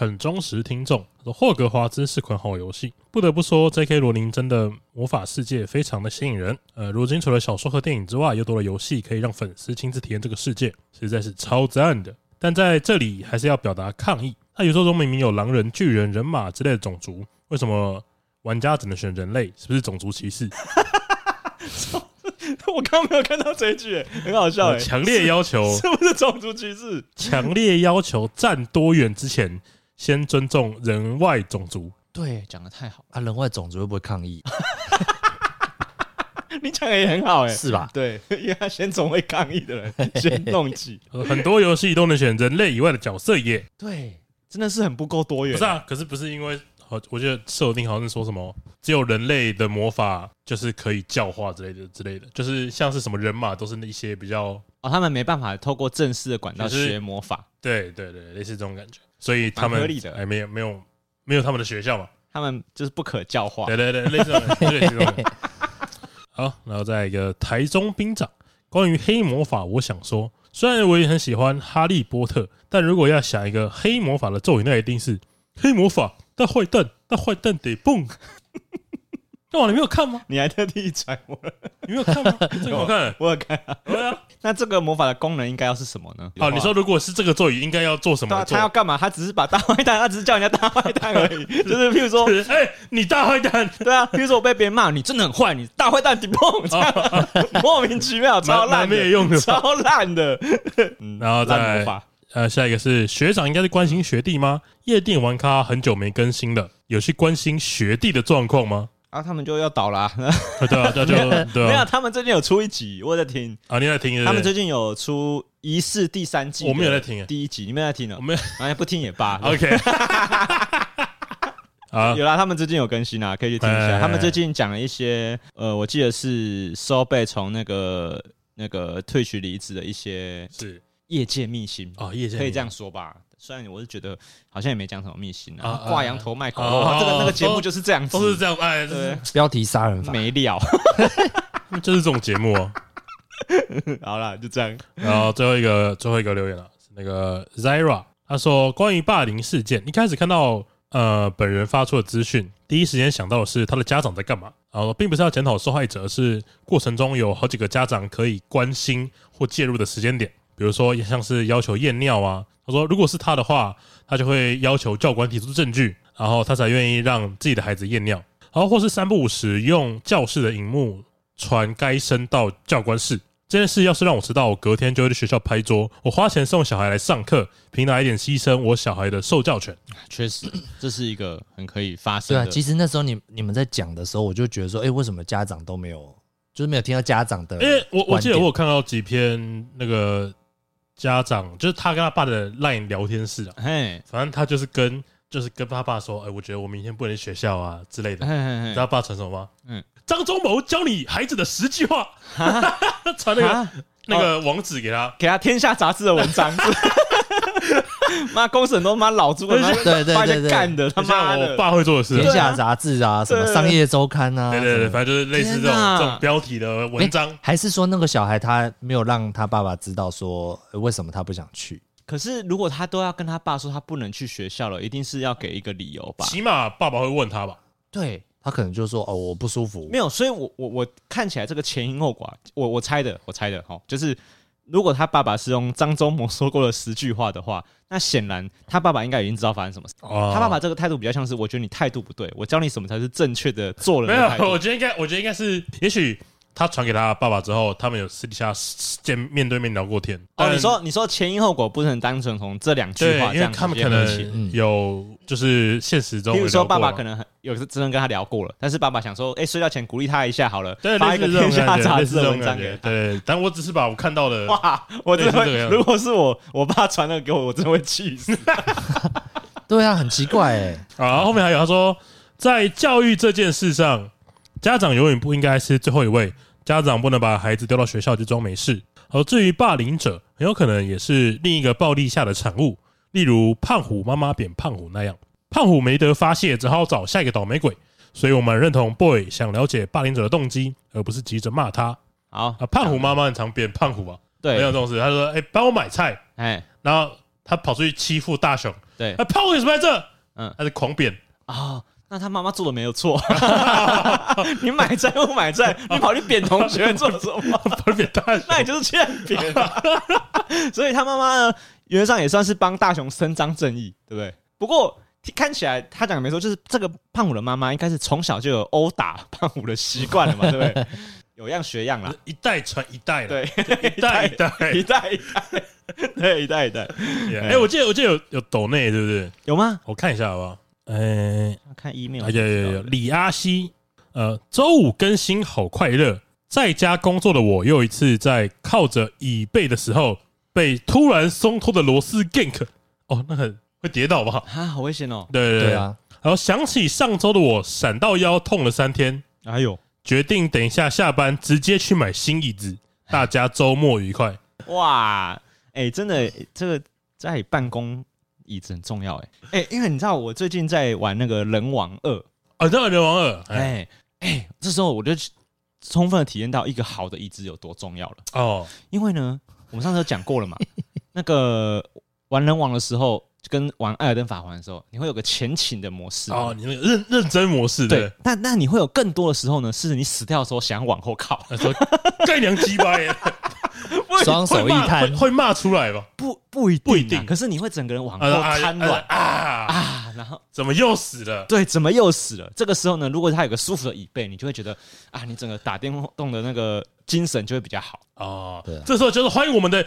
很忠实听众。说霍格华兹是款好游戏，不得不说，J.K. 罗琳真的魔法世界非常的吸引人。呃，如今除了小说和电影之外，又多了游戏可以让粉丝亲自体验这个世界，实在是超赞的。但在这里还是要表达抗议：那宇宙中明明有狼人、巨人、人马之类的种族，为什么玩家只能选人类？是不是种族歧视？我刚刚没有看到这一句，很好笑。强烈要求是不是种族歧视？强烈要求站多远之前，先尊重人外种族。对，讲的太好啊！人外种族会不会抗议？你讲的也很好，哎，是吧？对，因为他先从会抗议的人先弄起。很多游戏都能选人类以外的角色耶。对，真的是很不够多元。不是啊，可是不是因为。我我觉得设定好像是说什么，只有人类的魔法就是可以教化之类的之类的，就是像是什么人马都是那些比较哦，他们没办法透过正式的管道学魔法，对对对，类似这种感觉，所以他们哎没有没有没有他们的学校嘛，他们就是不可教化，对对对，类似类似这种。好，然后再一个台中兵长，关于黑魔法，我想说，虽然我也很喜欢哈利波特，但如果要想一个黑魔法的咒语，那一定是黑魔法。大坏蛋，大坏蛋得蹦！干嘛？你没有看吗？你还特地揣我？你没有看吗？这个好看，我有看。对啊，那这个魔法的功能应该要是什么呢？好，你说如果是这个咒语，应该要做什么？他要干嘛？他只是把大坏蛋，他只是叫人家大坏蛋而已。就是譬如说，哎，你大坏蛋，对啊。譬如说我被别人骂，你真的很坏，你大坏蛋得蹦，这样 莫名其妙，超烂，没有用的，超烂的。然后再。呃，下一个是学长，应该是关心学弟吗？夜店玩咖很久没更新了，有去关心学弟的状况吗？啊，他们就要倒啦、啊啊。对啊。没有，他们最近有出一集，我在听啊，你在听？他们最近有出疑似第三季，我没有在听第一集，你没有在听呢？我没有，哎，不听也罢。OK，啊，有啦，他们最近有更新啊，可以去听一下。他们最近讲了一些，呃，我记得是收贝从那个那个退学离职的一些是。业界秘辛啊，业界可以这样说吧。虽然我是觉得好像也没讲什么秘辛啊，挂羊头卖狗肉，这个那个节目就是这样子，都是这样哎，对，标题杀人法没料，就是这种节目哦。好了，就这样。然后最后一个最后一个留言了，是那个 Zira，他说关于霸凌事件，一开始看到呃本人发出的资讯，第一时间想到的是他的家长在干嘛。然后并不是要检讨受害者，是过程中有好几个家长可以关心或介入的时间点。比如说，像是要求验尿啊，他说，如果是他的话，他就会要求教官提出证据，然后他才愿意让自己的孩子验尿。然后或是三不五时用教室的荧幕传该生到教官室。这件事要是让我知道，我隔天就会去学校拍桌。我花钱送小孩来上课，凭哪一点牺牲我小孩的受教权？确实，这是一个很可以发生的。对啊，其实那时候你你们在讲的时候，我就觉得说，哎，为什么家长都没有，就是没有听到家长的？哎，我我记得我有看到几篇那个。家长就是他跟他爸的 LINE 聊天室啊，嘿，反正他就是跟就是跟他爸说，哎，我觉得我明天不能去学校啊之类的。你知道他爸传什么吗？嗯，张忠谋教你孩子的十句话，传那个那个网址给他，给他天下杂志的文章。妈，公审都妈老猪，对对对对干的，他妈我爸会做的事，天下杂志啊，什么商业周刊啊，对对对，反正就是类似这种这种标题的文章。还是说那个小孩他没有让他爸爸知道说为什么他不想去？可是如果他都要跟他爸说他不能去学校了，一定是要给一个理由吧？起码爸爸会问他吧？对，他可能就说哦，我不舒服。没有，所以我我我看起来这个前因后果，我我猜的，我猜的哈，就是。如果他爸爸是用张忠谋说过的十句话的话，那显然他爸爸应该已经知道发生什么事。哦、他爸爸这个态度比较像是，我觉得你态度不对，我教你什么才是正确的做人的。没有，我觉得应该，我觉得应该是，也许。他传给他爸爸之后，他们有私底下见面对面聊过天。哦，你说你说前因后果不是很单纯从这两句话这样，因为他们可能有就是现实中，比如说爸爸可能很有真的跟他聊过了，但是爸爸想说，哎，睡觉前鼓励他一下好了，发一个天下杂志的文章给他。对，但我只是把我看到的 哇，我真的会，如果是我，我爸传那个给我，我真的会气死。对啊，很奇怪哎。啊，后面还有他说，在教育这件事上。家长永远不应该是最后一位，家长不能把孩子丢到学校就装没事。而至于霸凌者，很有可能也是另一个暴力下的产物，例如胖虎妈妈扁胖虎那样，胖虎没得发泄，只好找下一个倒霉鬼。所以我们认同 boy 想了解霸凌者的动机，而不是急着骂他。好啊，胖虎妈妈很常扁胖虎啊，对，没有这种事。他说：“哎，帮我买菜。”哎，然后他跑出去欺负大雄，对啊，炮为什么在这？嗯嗯，他是狂扁。哦，那他妈妈做的没有错。你买债不买债，你跑去扁同学做什么？跑去扁大雄，那你就是欠扁。所以他妈妈呢，原则上也算是帮大雄伸张正义，对不对？不过看起来他讲的没错，就是这个胖虎的妈妈应该是从小就有殴打胖虎的习惯了嘛，对不对？有样学样啦，一代传一代了，对，一代一代一代一代，对，一代一代。哎，我记得我记得有有抖内，对不对？有吗？我看一下好不好？哎，看 email，有有有。李阿西，呃，周五更新好快乐，在家工作的我又一次在靠着椅背的时候被突然松脱的螺丝 gank，哦，那很会跌倒吧？啊，好危险哦！对对对啊！然后想起上周的我闪到腰痛了三天，哎呦！决定等一下下班直接去买新椅子，大家周末愉快。哇，哎、欸，真的，这个在办公椅子很重要，哎，哎，因为你知道我最近在玩那个人王二，啊，知道人王二，哎，哎、欸，这时候我就充分的体验到一个好的椅子有多重要了。哦，因为呢，我们上次有讲过了嘛，那个玩人王的时候。跟玩艾尔登法环的时候，你会有个前倾的模式哦，你那个认认真模式对，对。但但你会有更多的时候呢，是你死掉的时候想往后靠，说盖娘鸡巴耶，双手一摊会骂出来吧？不不一定，不一定。可是你会整个人往后瘫软啊啊，然后怎么又死了？对，怎么又死了？这个时候呢，如果他有个舒服的椅背，你就会觉得啊，你整个打电动的那个精神就会比较好哦。对，这时候就是欢迎我们的。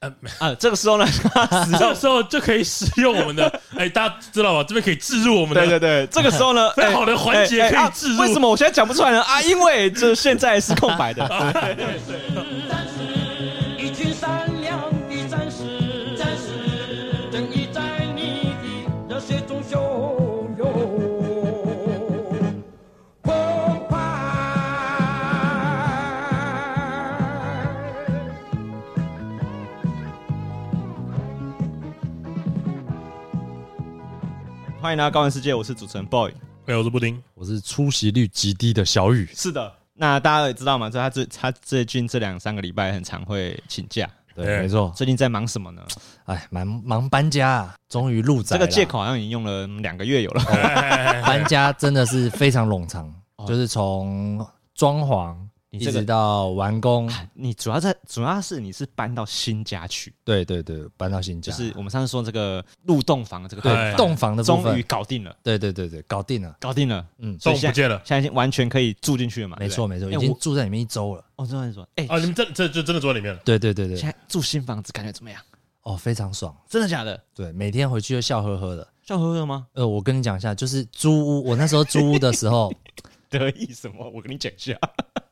呃啊，这个时候呢，这个时候就可以使用我们的，哎，大家知道吧？这边可以置入我们的，对对对，这个时候呢，非常好的环节可以置入。为什么我现在讲不出来呢？啊，因为这现在是空白的。对对对。欢迎来到高玩世界，我是主持人 Boy，哎，我是布丁，我是出席率极低的小雨。是的，那大家也知道嘛，就他最他最近这两三个礼拜很常会请假，对，没错。最近在忙什么呢？哎，忙忙搬家，终于入宅。这个借口好像已经用了两个月有了。搬家真的是非常冗长，就是从装潢。一直到完工，你主要在主要是你是搬到新家去，对对对，搬到新家，就是我们上次说这个入洞房这个对洞房的部分终于搞定了，对对对对，搞定了，搞定了，嗯，洞不见了，现在已经完全可以住进去了嘛，没错没错，已经住在里面一周了，哦，这样说，哎，啊，你们这这就真的住在里面了，对对对对，现在住新房子感觉怎么样？哦，非常爽，真的假的？对，每天回去就笑呵呵的，笑呵呵吗？呃，我跟你讲一下，就是租屋，我那时候租屋的时候。得意什么？我跟你讲一下，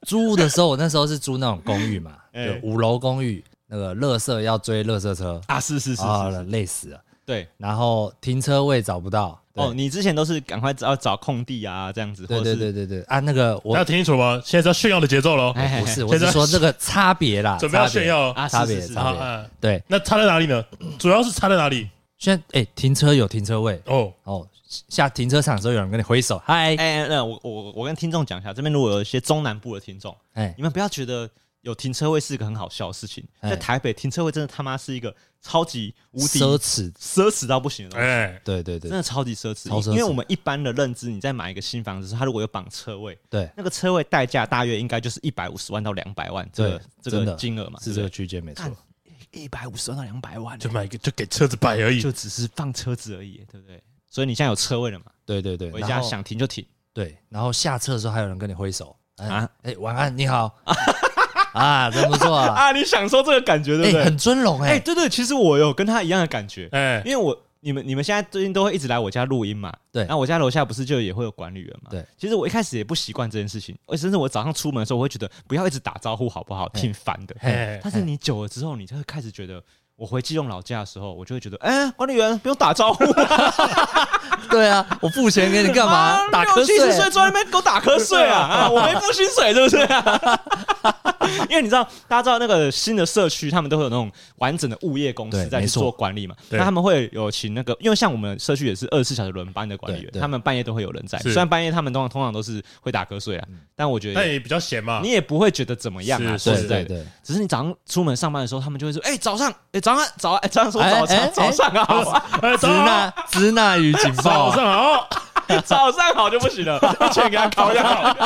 租屋的时候，我那时候是租那种公寓嘛，五楼公寓，那个垃圾要追垃圾车啊，是是是，啊，累死了。对，然后停车位找不到。哦，你之前都是赶快要找空地啊，这样子。对对对对对啊，那个我要听清楚吗？现在是要炫耀的节奏喽？不是，我是说这个差别啦，准备要炫耀啊，差别差别。对，那差在哪里呢？主要是差在哪里？现在哎，停车有停车位哦哦。下停车场的时候，有人跟你挥手，嗨！哎，那我我我跟听众讲一下，这边如果有一些中南部的听众，哎，你们不要觉得有停车位是一个很好笑的事情，在台北停车位真的他妈是一个超级无敌奢侈、奢侈到不行的东西。哎，对对对，真的超级奢侈。因为我们一般的认知，你在买一个新房子，它如果有绑车位，对，那个车位代价大约应该就是一百五十万到两百万，这个这个金额嘛，是这个区间没错。一百五十万到两百万，就买一个就给车子摆而已，就只是放车子而已，对不对？所以你现在有车位了嘛？对对对，回家想停就停。对，然后下车的时候还有人跟你挥手啊，哎，晚安，你好 啊，真不错 啊！你享受这个感觉对不对？很尊荣哎，对对，其实我有跟他一样的感觉哎，因为我你们你们现在最近都会一直来我家录音嘛，对，那我家楼下不是就也会有管理员嘛？对，其实我一开始也不习惯这件事情，甚至我早上出门的时候，我会觉得不要一直打招呼好不好？挺烦的。但是你久了之后，你就会开始觉得。我回基隆老家的时候，我就会觉得，哎，管理员不用打招呼。对啊，我付钱给你干嘛？打瞌睡？七十岁坐在那边给我打瞌睡啊！啊我没付薪水，是不是？因为你知道，大家知道那个新的社区，他们都会有那种完整的物业公司在去做管理嘛。那他们会有请那个，因为像我们社区也是二十四小时轮班的管理员，他们半夜都会有人在。虽然半夜他们通常通常都是会打瞌睡啊，但我觉得那也比较闲嘛，你也不会觉得怎么样啊。说实在的，只是你早上出门上班的时候，他们就会说：“哎，早上，哎，早安，早，哎，早上说早上，早上好，支那支那语警报，早上好。”早上好就不行了，一切给他考一下。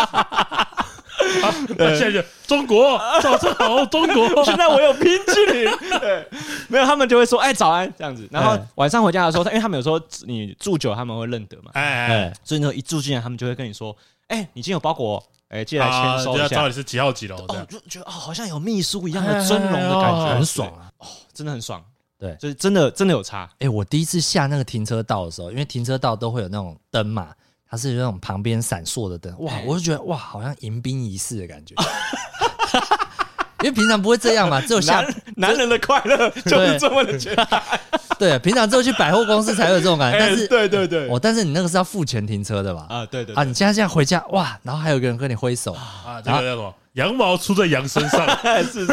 对，谢谢中国，早上好，中国。现在我有冰淇淋，对，没有他们就会说，哎，早安这样子。然后晚上回家的时候，他因为他们有时候你住久，他们会认得嘛，哎哎，所以呢，一住进来，他们就会跟你说，哎，你今天有包裹，哎，寄来签收一下。知道你是几号几楼？哦，就觉得哦，好像有秘书一样的尊荣的感觉，很爽啊，哦，真的很爽。对，就是真的真的有差。哎，我第一次下那个停车道的时候，因为停车道都会有那种灯嘛，它是那种旁边闪烁的灯，哇，我就觉得哇，好像迎宾仪式的感觉。因为平常不会这样嘛，只有下男人的快乐就是这么的简单。对，平常只有去百货公司才有这种感觉。但是，对对对，哦，但是你那个是要付钱停车的吧？啊，对对啊，你现在这样回家哇，然后还有一个人跟你挥手啊，这个叫什么？羊毛出在羊身上，是是是，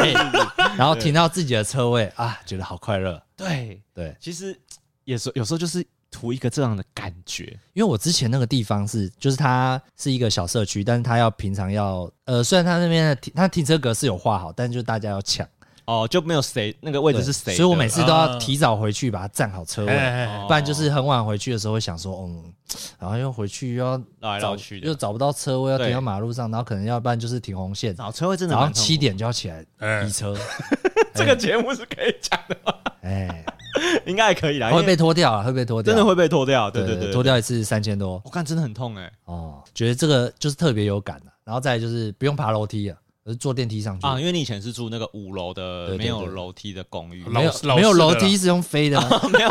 然后停到自己的车位啊，觉得好快乐。对对，其实也是有时候就是图一个这样的感觉。因为我之前那个地方是，就是它是一个小社区，但是它要平常要呃，虽然它那边的停，它停车格是有画好，但是就大家要抢哦，就没有谁那个位置是谁，所以我每次都要提早回去把它占好车位，不然就是很晚回去的时候会想说，嗯。然后又回去又要绕来绕去的，又找不到车位，要停到马路上，然后可能要不然就是停红线。找车位真的，然后七点就要起来移车。这个节目是可以讲的吗？哎，应该还可以啦。会被拖掉啊，会被拖掉，真的会被拖掉。对对对，拖掉一次三千多，我看真的很痛哎。哦，觉得这个就是特别有感的。然后再就是不用爬楼梯啊。是坐电梯上去啊，因为你以前是住那个五楼的没有楼梯的公寓，没有没有楼梯是用飞的，没有。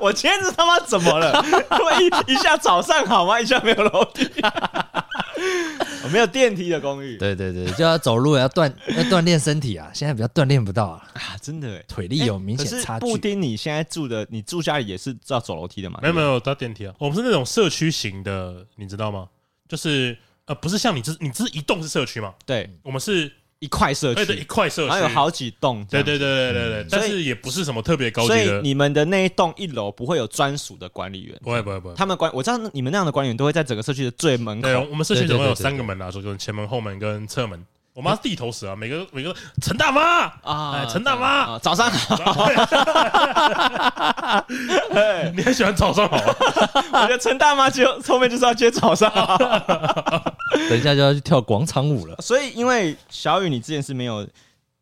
我今天是他妈怎么了？一一下早上好吗？一下没有楼梯，我没有电梯的公寓。对对对，就要走路，要锻 要锻炼身体啊！现在比较锻炼不到啊，啊真的，腿力有明显差距。布丁，你现在住的，你住家里也是要走楼梯的吗？没有没有，搭电梯啊。我们是那种社区型的，你知道吗？就是。呃，不是像你这，你这一栋是社区嘛？对，我们是一块社区，对，一块社区，还有好几栋。对对对对对对，但是也不是什么特别高级的。所以你们的那一栋一楼不会有专属的管理员？不会不会不会。他们管我知道你们那样的管理员都会在整个社区的最门口。对，我们社区总共有三个门啊，就是前门、后门跟侧门。我妈是地头蛇啊，每个每个陈大妈啊，陈大妈，早上好。你很喜欢早上好？我觉得陈大妈就后面就是要接早上好，等一下就要去跳广场舞了。所以，因为小雨，你之前是没有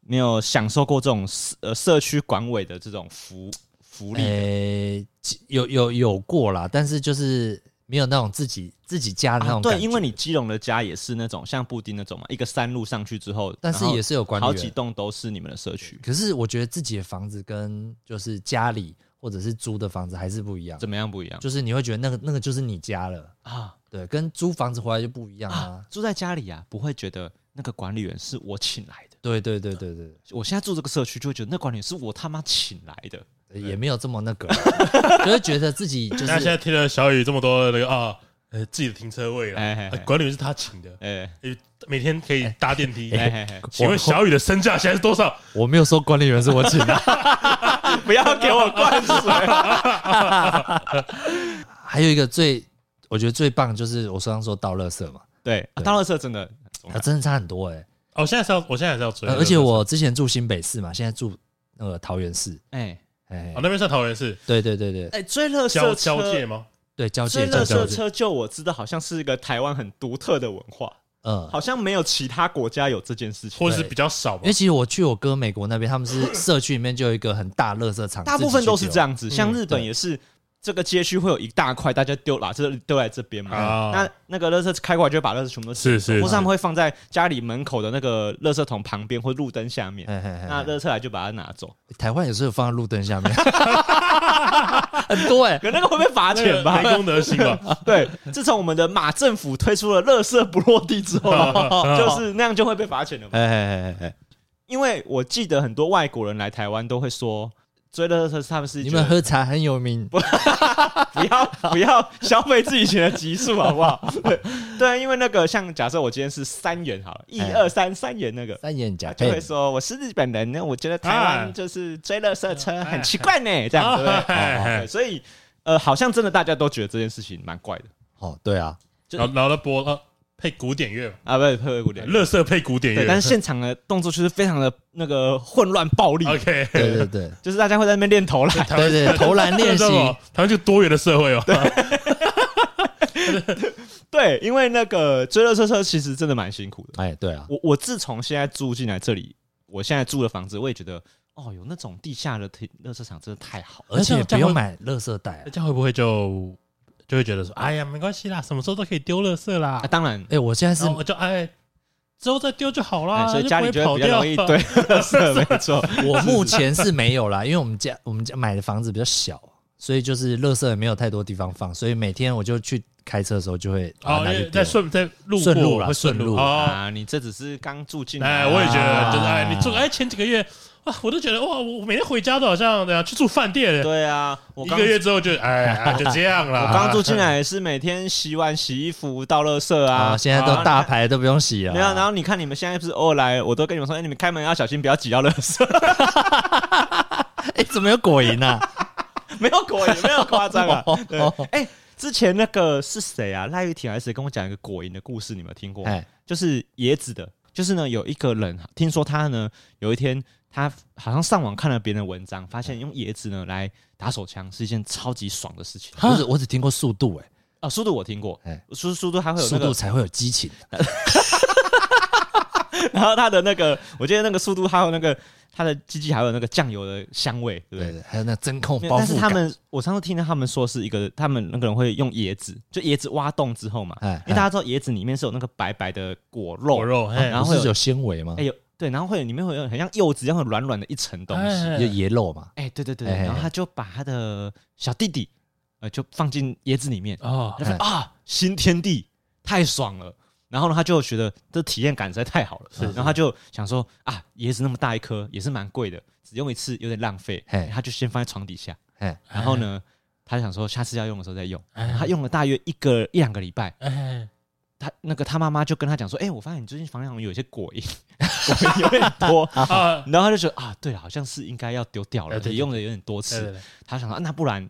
没有享受过这种呃社区管委的这种福福利？诶，有有有过啦，但是就是。没有那种自己自己家的那种感觉。对，因为你基隆的家也是那种像布丁那种嘛，一个山路上去之后，但是也是有管理员，好几栋都是你们的社区。可是我觉得自己的房子跟就是家里或者是租的房子还是不一样。怎么样不一样？就是你会觉得那个那个就是你家了啊，对，跟租房子回来就不一样啊。住在家里啊，不会觉得那个管理员是我请来的。对对对对对，我现在住这个社区就会觉得那管理员是我他妈请来的。也没有这么那个，就是觉得自己就是。那现在听了小雨这么多那个啊。呃，自己的停车位了，管理员是他请的，哎，每天可以搭电梯。请问小雨的身价现在是多少？我没有说管理员是我请的，不要给我灌水。还有一个最，我觉得最棒就是我刚刚说倒垃圾嘛，对，倒垃圾真的，它真的差很多哎。哦，现在是要，我现在还是要追，而且我之前住新北市嘛，现在住那个桃园市，哎哎，哦，那边是桃园市，对对对对，哎，追乐色交界吗？对，交界追乐色车，就我知道，好像是一个台湾很独特的文化，嗯，好像没有其他国家有这件事情，或者是比较少。因为其实我去我哥美国那边，他们是社区里面就有一个很大乐色场，大部分都是这样子，像日本也是。这个街区会有一大块，大家丢垃圾丢在这边嘛？啊、那那个垃圾开过来，就会把垃圾全部都是是，或是他们会放在家里门口的那个垃圾桶旁边或路灯下面。嘿嘿嘿，那垃圾来就把它拿走。台湾有时候有放在路灯下面，很多哎、欸，可那个会被罚钱吧？没公德心吧？对，自从我们的马政府推出了垃圾不落地之后，就是那样就会被罚钱了嘛。因为我记得很多外国人来台湾都会说。追的是他们是你们喝茶很有名，不 要不要消费自己钱的级数好不好？对，因为那个像假设我今天是三元好了，一二三三元那个三元甲就会说我是日本人呢，我觉得台湾就是追乐色车很奇怪呢，这样对不对？所以呃，好像真的大家都觉得这件事情蛮怪的。哦，对啊，然后然后播呃配古典乐。啊，不是配古典，乐。色配古典乐，但是现场的动作就是非常的那个混乱暴力。OK，对对对，就是大家会在那边练投篮，对对，投篮练习，台湾就多元的社会哦。对，因为那个追垃圾车其实真的蛮辛苦的。哎，对啊，我我自从现在住进来这里，我现在住的房子，我也觉得哦，有那种地下的停垃圾场真的太好，而且不用买垃圾袋，这样会不会就就会觉得说，哎呀，没关系啦，什么时候都可以丢垃圾啦。当然，哎，我现在是我就哎之后再丢就好啦，所以家里就会比较容易堆垃圾，没错。我目前是没有啦，因为我们家我们家买的房子比较小，所以就是垃圾也没有太多地方放，所以每天我就去。开车的时候就会哦，在顺在路顺路了，会顺路啊！你这只是刚住进来，哎，我也觉得，就是哎，你住哎前几个月哇，我都觉得哇，我每天回家都好像对啊去住饭店。对啊，我一个月之后就哎，就这样了。我刚住进来也是每天洗碗、洗衣服、倒垃圾啊，现在都大牌都不用洗了。没有，然后你看你们现在不是偶尔来，我都跟你们说，哎，你们开门要小心，不要挤到垃圾。哎，怎么有果蝇啊？没有果蝇，没有夸张啊。对哎。之前那个是谁啊？赖玉婷还是谁跟我讲一个果蝇的故事？你有没有听过？哎，就是椰子的，就是呢，有一个人听说他呢，有一天他好像上网看了别人的文章，发现用椰子呢来打手枪是一件超级爽的事情。不是，我只听过速度，哎，啊，速度我听过，哎，速速度还会有速度才会有激情。然后他的那个，我记得那个速度还有那个。它的鸡鸡还有那个酱油的香味，对不对？对，还有那真空包覆。但是他们，我上次听到他们说是一个，他们那个人会用椰子，就椰子挖洞之后嘛，因为大家知道椰子里面是有那个白白的果肉，果肉，然后会有纤维吗？哎有，对，然后会有里面会有很像柚子一样很软软的一层东西，就椰肉嘛。哎，对对对，然后他就把他的小弟弟，呃，就放进椰子里面，哦，他说啊，新天地，太爽了。然后呢，他就觉得这体验感实在太好了，是是。然后他就想说啊，椰子那么大一颗，也是蛮贵的，只用一次有点浪费，他就先放在床底下，嘿。然后呢，他就想说下次要用的时候再用，他用了大约一个一两个礼拜，嘿他那个他妈妈就跟他讲说，哎，我发现你最近房间有一些果蝇，果 蝇 有点多，然后他就觉得啊，对了，好像是应该要丢掉了，也用的有点多次，他想说、啊、那不然。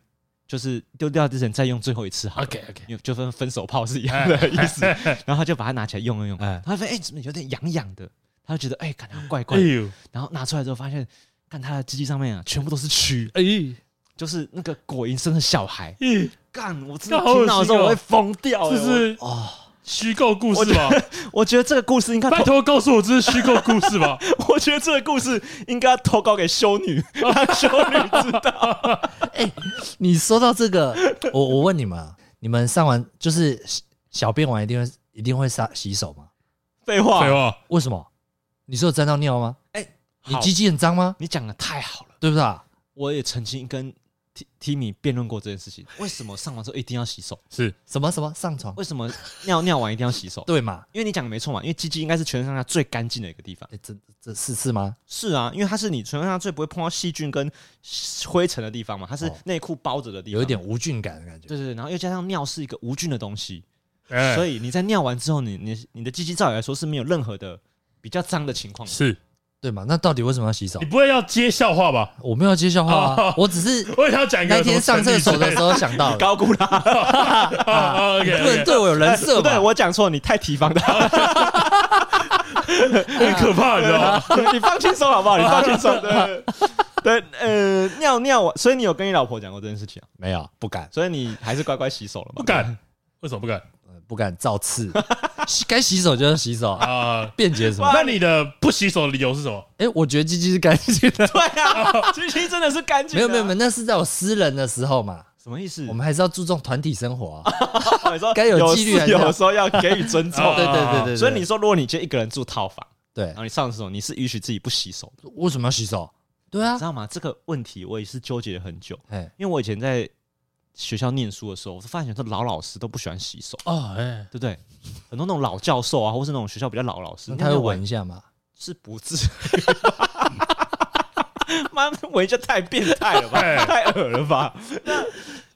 就是丢掉之前再用最后一次好，OK OK，就分分手炮是一样的意思。然后他就把它拿起来用了用，他发现哎怎么有点痒痒的，他就觉得哎感觉怪怪。的。然后拿出来之后发现，看他的鸡鸡上面啊全部都是蛆，哎，就是那个果蝇生的小孩。干，我真的听到的时候我会疯掉，就是。啊。虚构故事吧，我觉得这个故事应该拜托告诉我这是虚构故事吧。我觉得这个故事应该投稿给修女，让修女知道。哎，你说到这个，我我问你们啊，你们上完就是小便完一定会一定会擦洗手吗？废话，废话，为什么？你是有沾到尿吗？哎，你鸡鸡很脏吗？你讲的太好了，对不对？我也曾经跟。Timmy 辩论过这件事情，为什么上床之后一定要洗手？是什么什么上床？为什么 尿尿完一定要洗手？对嘛？因为你讲的没错嘛，因为鸡鸡应该是全身上下最干净的一个地方。哎，这这是是吗？是啊，因为它是你全身上下最不会碰到细菌跟灰尘的地方嘛，它是内裤包着的地方，有一点无菌感的感觉。对对对，然后又加上尿是一个无菌的东西，所以你在尿完之后，你你你的鸡鸡照理来说是没有任何的比较脏的情况。是。对嘛？那到底为什么要洗手？你不会要接笑话吧？我没有接笑话啊，我只是 我想讲一个那天上厕所的时候想到高估他，不能对我有人设。对我讲错，你太提防他，很可怕，你知道吗？你放轻松好不好？你放轻松。对对，呃，尿尿完，所以你有跟你老婆讲过这件事情啊？没有，不敢。所以你还是乖乖洗手了吗？不敢。为什么不敢？不敢造次，该洗手就要洗手啊！辩解什么？那你的不洗手的理由是什么？哎，我觉得鸡鸡是干净的。对啊，鸡鸡真的是干净。没有没有没有，那是在我私人的时候嘛。什么意思？我们还是要注重团体生活啊。该有纪律，有时候要给予尊重。对对对对。所以你说，如果你今天一个人住套房，对，然后你上厕所，你是允许自己不洗手的？为什么要洗手？对啊，知道吗？这个问题我也是纠结了很久。哎，因为我以前在。学校念书的时候，我发现很多老老师都不喜欢洗手哦，哎，对不对？很多那种老教授啊，或是那种学校比较老老师，他会闻一下嘛？是不至于，妈闻一下太变态了吧，太恶了吧？那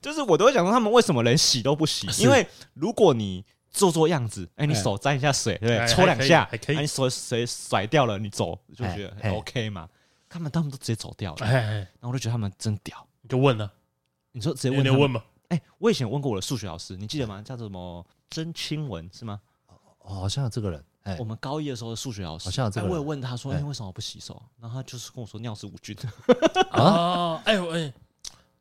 就是我都会想说，他们为什么连洗都不洗？因为如果你做做样子，哎，你手沾一下水，对不对？搓两下，还可以，你手水甩掉了，你走就觉得 OK 嘛。他们他们都直接走掉了，然后我就觉得他们真屌。你就问了，你说直接问你问吗？哎，我以前问过我的数学老师，你记得吗？叫做什么曾清文是吗？哦，好像有这个人。我们高一的时候的数学老师，好像有这个人。我有问他说，哎，为什么我不洗手？然后他就是跟我说尿是无菌的。啊，哎哎，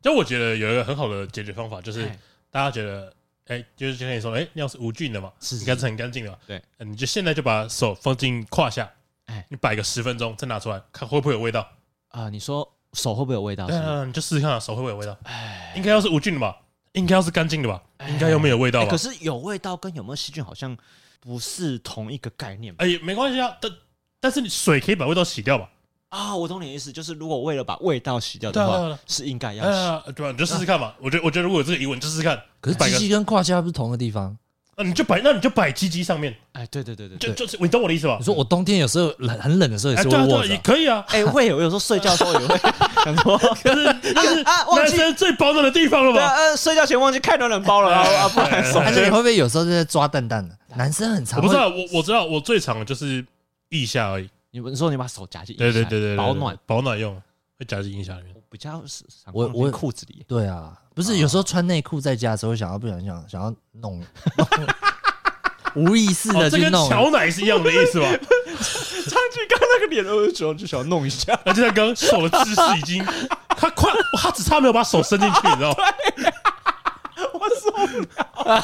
就我觉得有一个很好的解决方法，就是大家觉得。哎，就是就跟你说，哎，尿是无菌的嘛，是应该是很干净的嘛。对，你就现在就把手放进胯下，哎，你摆个十分钟，再拿出来看会不会有味道啊？你说手会不会有味道？嗯啊，你就试试看，手会不会有味道？哎，应该要是无菌的吧？应该要是干净的吧？应该又没有味道吧？可是有味道跟有没有细菌好像不是同一个概念。哎，没关系啊，但但是你水可以把味道洗掉吧？啊，我懂你的意思，就是如果为了把味道洗掉的话，是应该要洗，对吧？你就试试看嘛。我觉得，我觉得如果有这个疑问，就试试看。可是鸡鸡跟胯下不是同一个地方，那你就摆，那你就摆鸡鸡上面。哎，对对对对，就就是你懂我的意思吧？你说我冬天有时候冷很冷的时候也是会握着，也可以啊。哎，会有有时候睡觉的时候也会 想说，可是 就是啊，男生最保暖的地方了吧？呃，睡觉前忘记开暖暖包了啊，不然手。而且你会不会有时候就在抓蛋蛋的？男生很常，我不知道，我我知道，我最长的就是腋下而已。你们说你把手夹进对对对对保暖保暖用，会夹进腋下里面。比较是我我裤子里。对啊，不是有时候穿内裤在家的时候，想要不想想想要弄，无意识的去弄。这跟乔奶是一样的意思吧？张俊刚那个脸，我就想就想要弄一下。而且他刚刚手的姿势已经，他快，他只差没有把手伸进去，你知道吗？我受不了。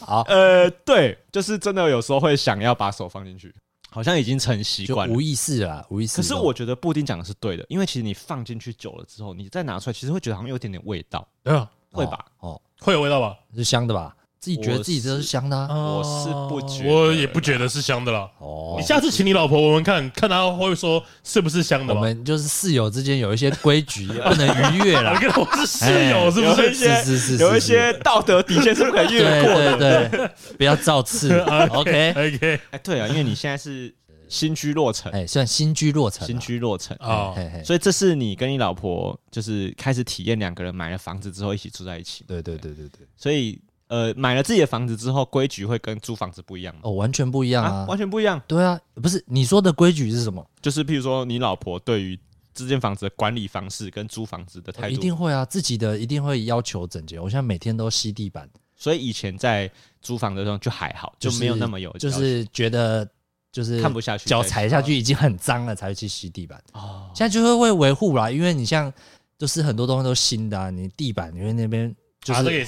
好，呃，对，就是真的有时候会想要把手放进去，好像已经成习惯，无意识了，无意识。可是我觉得布丁讲的是对的，因为其实你放进去久了之后，你再拿出来，其实会觉得好像有点点味道，对啊，会吧？哦，会有味道吧？是香的吧？自己觉得自己这是香的，我是不觉，我也不觉得是香的啦。哦，你下次请你老婆闻闻看，看她会说是不是香的。我们就是室友之间有一些规矩不能逾越啦。我跟我是室友，是不是？是是是，有一些道德底线是不可以越过的。对对，不要造次。OK OK。哎，对啊，因为你现在是新居落成，哎，算新居落成，新居落成啊。所以这是你跟你老婆就是开始体验两个人买了房子之后一起住在一起。对对对对对，所以。呃，买了自己的房子之后，规矩会跟租房子不一样吗？哦，完全不一样啊，完全不一样。对啊，不是你说的规矩是什么？就是譬如说，你老婆对于这间房子的管理方式跟租房子的态度，一定会啊，自己的一定会要求整洁。我现在每天都吸地板，所以以前在租房的时候就还好，就没有那么有，就是觉得就是看不下去，脚踩下去已经很脏了，才会去吸地板。哦，现在就会会维护啦，因为你像就是很多东西都新的，啊你地板因为那边。就是会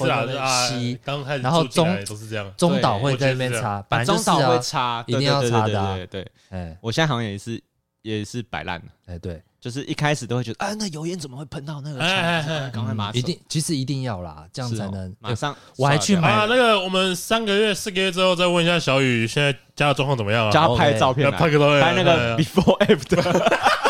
吸，然后中都是这样，中岛会在那边插，反正中岛会插，一定要插的。对，哎，我现在好像也是，也是摆烂了。哎，对，就是一开始都会觉得，啊，那油烟怎么会喷到那个墙？赶快马上，一定，其实一定要啦，这样才能马上。我还去买那个，我们三个月、四个月之后再问一下小雨，现在家的状况怎么样啊？叫他拍照片，拍个照片，拍那个 before after。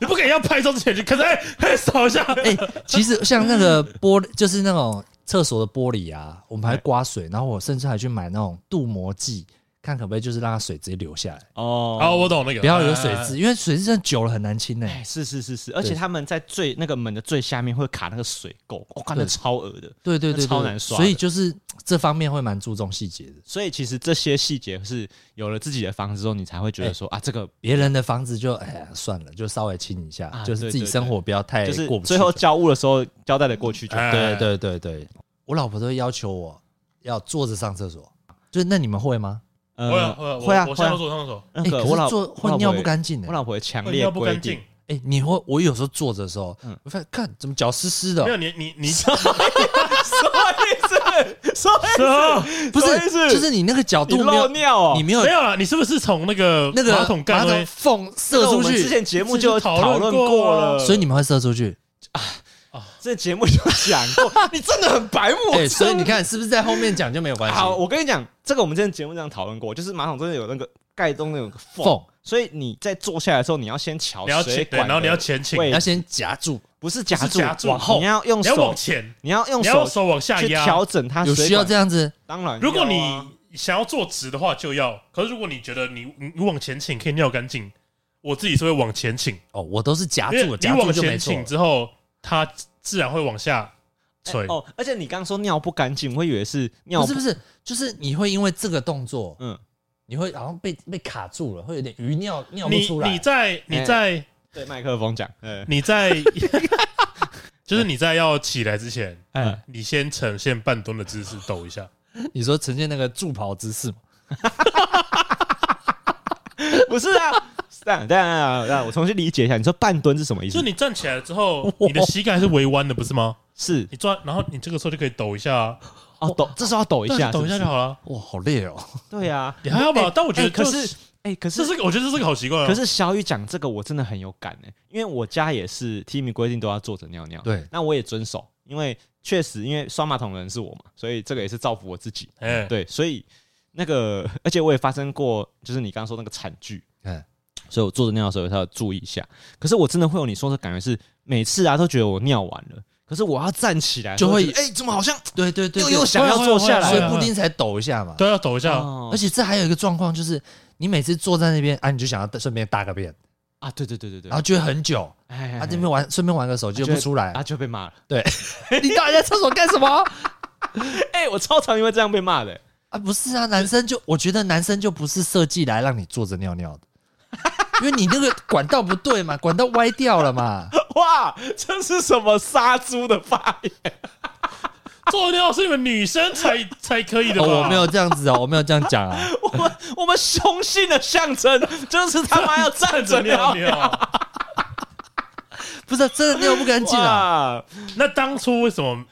你不可以要拍照之前去，可是哎，扫一下。哎，其实像那个玻璃，就是那种厕所的玻璃啊，我们还刮水，然后我甚至还去买那种镀膜剂。看可不可以，就是让它水直接流下来哦。哦，我懂那个，不要有水渍，因为水渍真的久了很难清诶。是是是是，而且他们在最那个门的最下面会卡那个水垢，我看着超恶的。对对对，超难刷。所以就是这方面会蛮注重细节的。所以其实这些细节是有了自己的房子之后，你才会觉得说啊，这个别人的房子就哎呀算了，就稍微清一下，就是自己生活不要太就是。最后交物的时候交代的过去就对对对对。我老婆都要求我要坐着上厕所，就是那你们会吗？会啊会啊，我先坐上厕所。那个我老婆会尿不干净的，我老婆强烈规定。哎，你会我有时候坐着的时候，我发现看怎么脚湿湿的。没有你你你什么意思？什么意思？不是，就是你那个角度没有尿哦，你没有没有啊？你是不是从那个那个马桶盖缝射出去？之前节目就讨论过了，所以你们会射出去啊？这节目就讲过，你真的很白目。对，所以你看是不是在后面讲就没有关系？好，我跟你讲，这个我们之前节目这样讨论过，就是马桶真的有那个盖中那种缝，所以你在坐下来的时候，你要先调水管，然后你要前倾，你要先夹住，不是夹住，往后，你要用手往前，你要用手往下压，调整它。有需要这样子？当然，如果你想要坐直的话就要，可是如果你觉得你你往前倾可以尿干净，我自己是会往前倾。哦，我都是夹住，你往前倾之后，它。自然会往下吹。哦，而且你刚刚说尿不干净，我以为是尿不是不是，就是你会因为这个动作，嗯，你会好像被被卡住了，会有点余尿尿不出来。你在你在对麦克风讲，嗯，你在 就是你在要起来之前，嗯，你先呈现半蹲的姿势抖一下。你说呈现那个助跑姿势吗？不是啊，这样这样这样，我重新理解一下，你说半蹲是什么意思？就你站起来之后，你的膝盖是微弯的，不是吗？是你转，然后你这个时候就可以抖一下啊，哦，抖，这时候要抖一下，抖一下就好了。哇，好累哦。对呀，你还要吧？但我觉得，可是，哎，可是这是我觉得这是个好习惯。可是小雨讲这个，我真的很有感哎，因为我家也是 Timmy 规定都要坐着尿尿，对，那我也遵守，因为确实，因为刷马桶的人是我嘛，所以这个也是造福我自己。哎，对，所以那个，而且我也发生过，就是你刚刚说那个惨剧，嗯。所以我坐着尿的时候，他要注意一下。可是我真的会有你说的感觉，是每次啊都觉得我尿完了，可是我要站起来就会，哎，怎么好像对对对，又又想要坐下来，所以布丁才抖一下嘛，对要抖一下。而且这还有一个状况，就是你每次坐在那边啊，你就想要顺便大个便啊，对对对对对，然后就会很久，啊这边玩顺便玩个手机又不出来，啊就被骂了。对，你到底在厕所干什么？哎，我超常因为这样被骂的啊，不是啊，男生就我觉得男生就不是设计来让你坐着尿尿的。因为你那个管道不对嘛，管道歪掉了嘛。哇，这是什么杀猪的发言？坐尿是你们女生才才可以的我没有这样子哦，我没有这样讲啊。我们我们雄性的象征就是他妈要站着尿尿，不是真的尿不干净啊。那当初为什么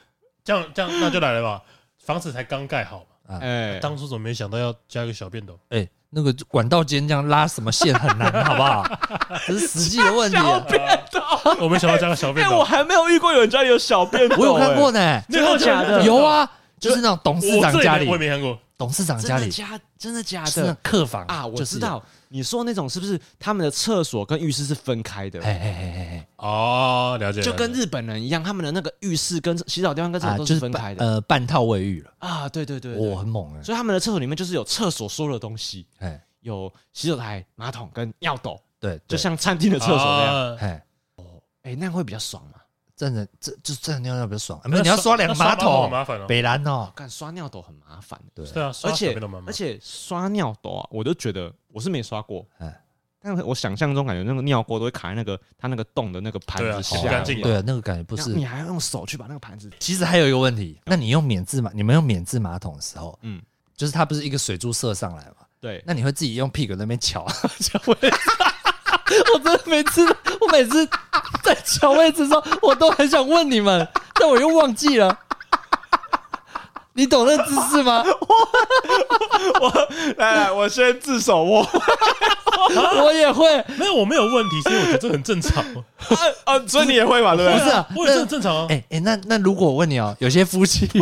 这样这样？那就来了吧，房子才刚盖好嘛。哎，当初怎么没想到要加一个小便斗？哎。那个管道间这样拉什么线很难，好不好？这是实际的问题。小便斗，我没想到加个小便斗。我还没有遇过有人家里有小便道，我有看过呢。真的假的？有啊，就是那种董事长家里，我也没看过。董事长家里，家真的假的？客房啊，我知道。你说那种是不是他们的厕所跟浴室是分开的？嘿嘿嘿嘿哦，了解。就跟日本人一样，他们的那个浴室跟洗澡地方跟厕所都是分开的。呃，半套卫浴了啊，对对对，我很猛哎。所以他们的厕所里面就是有厕所所有的东西，哎。有洗手台、马桶跟尿斗，对，就像餐厅的厕所那样。哎，哦，哎，那样会比较爽嘛？真的，这就真的尿尿比较爽。没有，你要刷两个马桶，麻烦哦。北兰哦，干刷尿斗很麻烦。对，对啊，而且而且刷尿斗啊，我都觉得我是没刷过。哎，但是我想象中感觉那个尿锅都会卡在那个它那个洞的那个盘子下，干净。对，那个感觉不是。你还要用手去把那个盘子。其实还有一个问题，那你用免治马，你们用免治马桶的时候，嗯，就是它不是一个水柱射上来嘛？对，那你会自己用屁股那边乔乔 位置？我真的每次，我每次在敲位置的时候，我都很想问你们，但我又忘记了。你懂那姿势吗？我我来来，我先自首我，我也会。没有，我没有问题，所以我觉得这很正常。啊，所以你也会嘛？对不对？不是啊，我也很正常啊。哎哎，那那如果我问你哦，有些夫妻。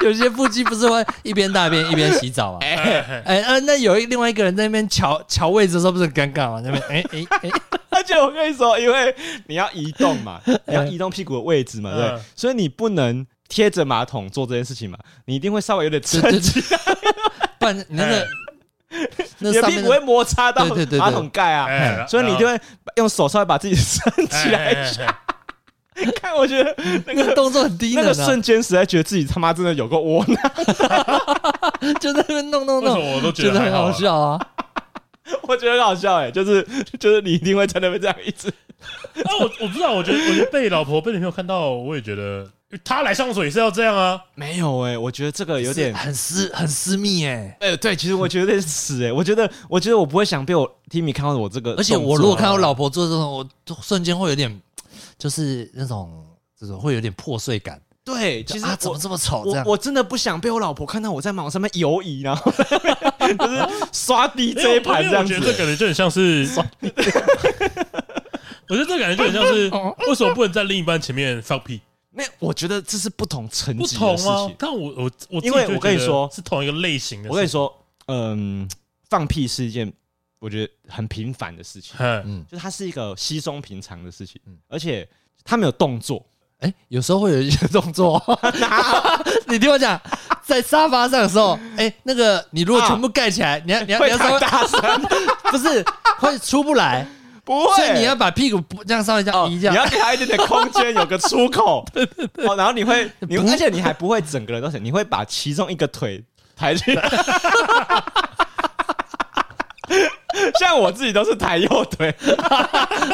有些夫妻不是会一边大便一边洗澡吗？哎哎啊，那有一另外一个人在那边瞧瞧位置的时候，不是很尴尬吗？那边哎哎哎，而且我跟你说，因为你要移动嘛，你要移动屁股的位置嘛，对，所以你不能贴着马桶做这件事情嘛，你一定会稍微有点撑起来，不然你那个你的屁股会摩擦到马桶盖啊，所以你就会用手稍微把自己撑起来一下。看，我觉得那个动作很低，那个瞬间实在觉得自己他妈真的有个窝囊，就在那边弄弄弄，我都觉得很好笑啊！我觉得很好笑哎，就是就是你一定会在那边这样一直。啊，我我不知道，我觉得我觉得被老婆被女朋友看到，我也觉得他来上水是要这样啊？没有哎，我觉得这个有点很私很私密哎。哎，对，其实我觉得有点死哎，我觉得我觉得我不会想被我 Timmy 看到我这个，而且我如果看到老婆做这种，我瞬间会有点。就是那种，这种会有点破碎感。对，其实啊，怎么这么丑？这样我，我真的不想被我老婆看到我在网上面游移，然后就是刷 DJ 盘这样子。我觉得这感觉就很像是刷。我觉得这感觉就很像是，为什么不能在另一半前面放屁？那我觉得这是不同层级的事情。但我我我，因为我跟你说是同一个类型的。我跟你说，嗯，放屁是一件。我觉得很平凡的事情，嗯，就是它是一个稀松平常的事情，嗯，而且它没有动作，哎，有时候会有一些动作，你听我讲，在沙发上的时候，哎，那个你如果全部盖起来，你要你要你要稍微大声，不是会出不来，不会，所以你要把屁股不这样稍微这样移一下，你要给他一点点空间，有个出口。对对对。哦，然后你会，你而且你还不会整个人都是，你会把其中一个腿抬起来。像我自己都是抬右腿，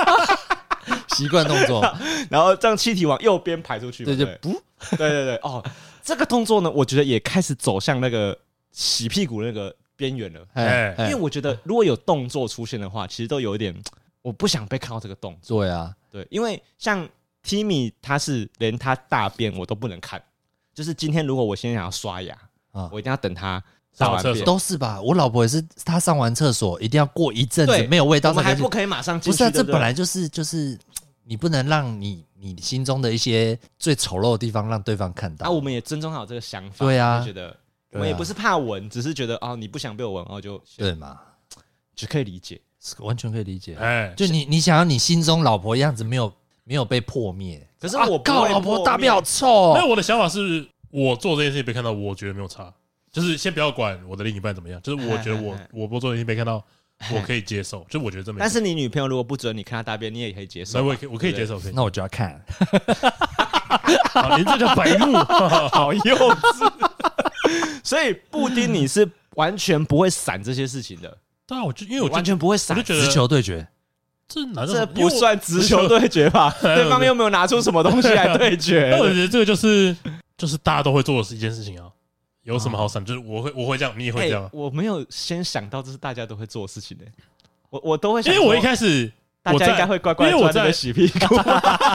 习惯动作，然后让气体往右边排出去。对，对不，对对对。哦，这个动作呢，我觉得也开始走向那个洗屁股那个边缘了。哎，因为我觉得如果有动作出现的话，其实都有一点，我不想被看到这个动作。对啊，对，因为像 Timmy 他是连他大便我都不能看，就是今天如果我现在想要刷牙啊，我一定要等他。上完厕所都是吧？我老婆也是，她上完厕所一定要过一阵子没有味道，我们还不可以马上进去。不是，这本来就是就是，你不能让你你心中的一些最丑陋的地方让对方看到。啊，我们也尊重好这个想法。对啊，觉得我们也不是怕闻，只是觉得哦，你不想被我闻，然后就对嘛，就可以理解，完全可以理解。哎，就你你想要你心中老婆样子没有没有被破灭，可是我靠，老婆大便好臭。那我的想法是我做这件事情被看到，我觉得没有差。就是先不要管我的另一半怎么样，就是我觉得我我不做已经没看到，我可以接受。就我觉得这没。但是你女朋友如果不准你看她大便，你也可以接受。所以我可以我可以接受，可以。那我就要看。您这叫白目，好幼稚。所以布丁你是完全不会闪这些事情的。对啊，我就因为我完全不会闪，直球对决。这难道这不算直球对决吧？对方又没有拿出什么东西来对决。那我觉得这个就是就是大家都会做的一件事情啊。有什么好闪？就是我会，我会这样，你也会这样。我没有先想到这是大家都会做的事情呢。我我都会想，因为我一开始大家应该会乖乖，因为我在洗屁股。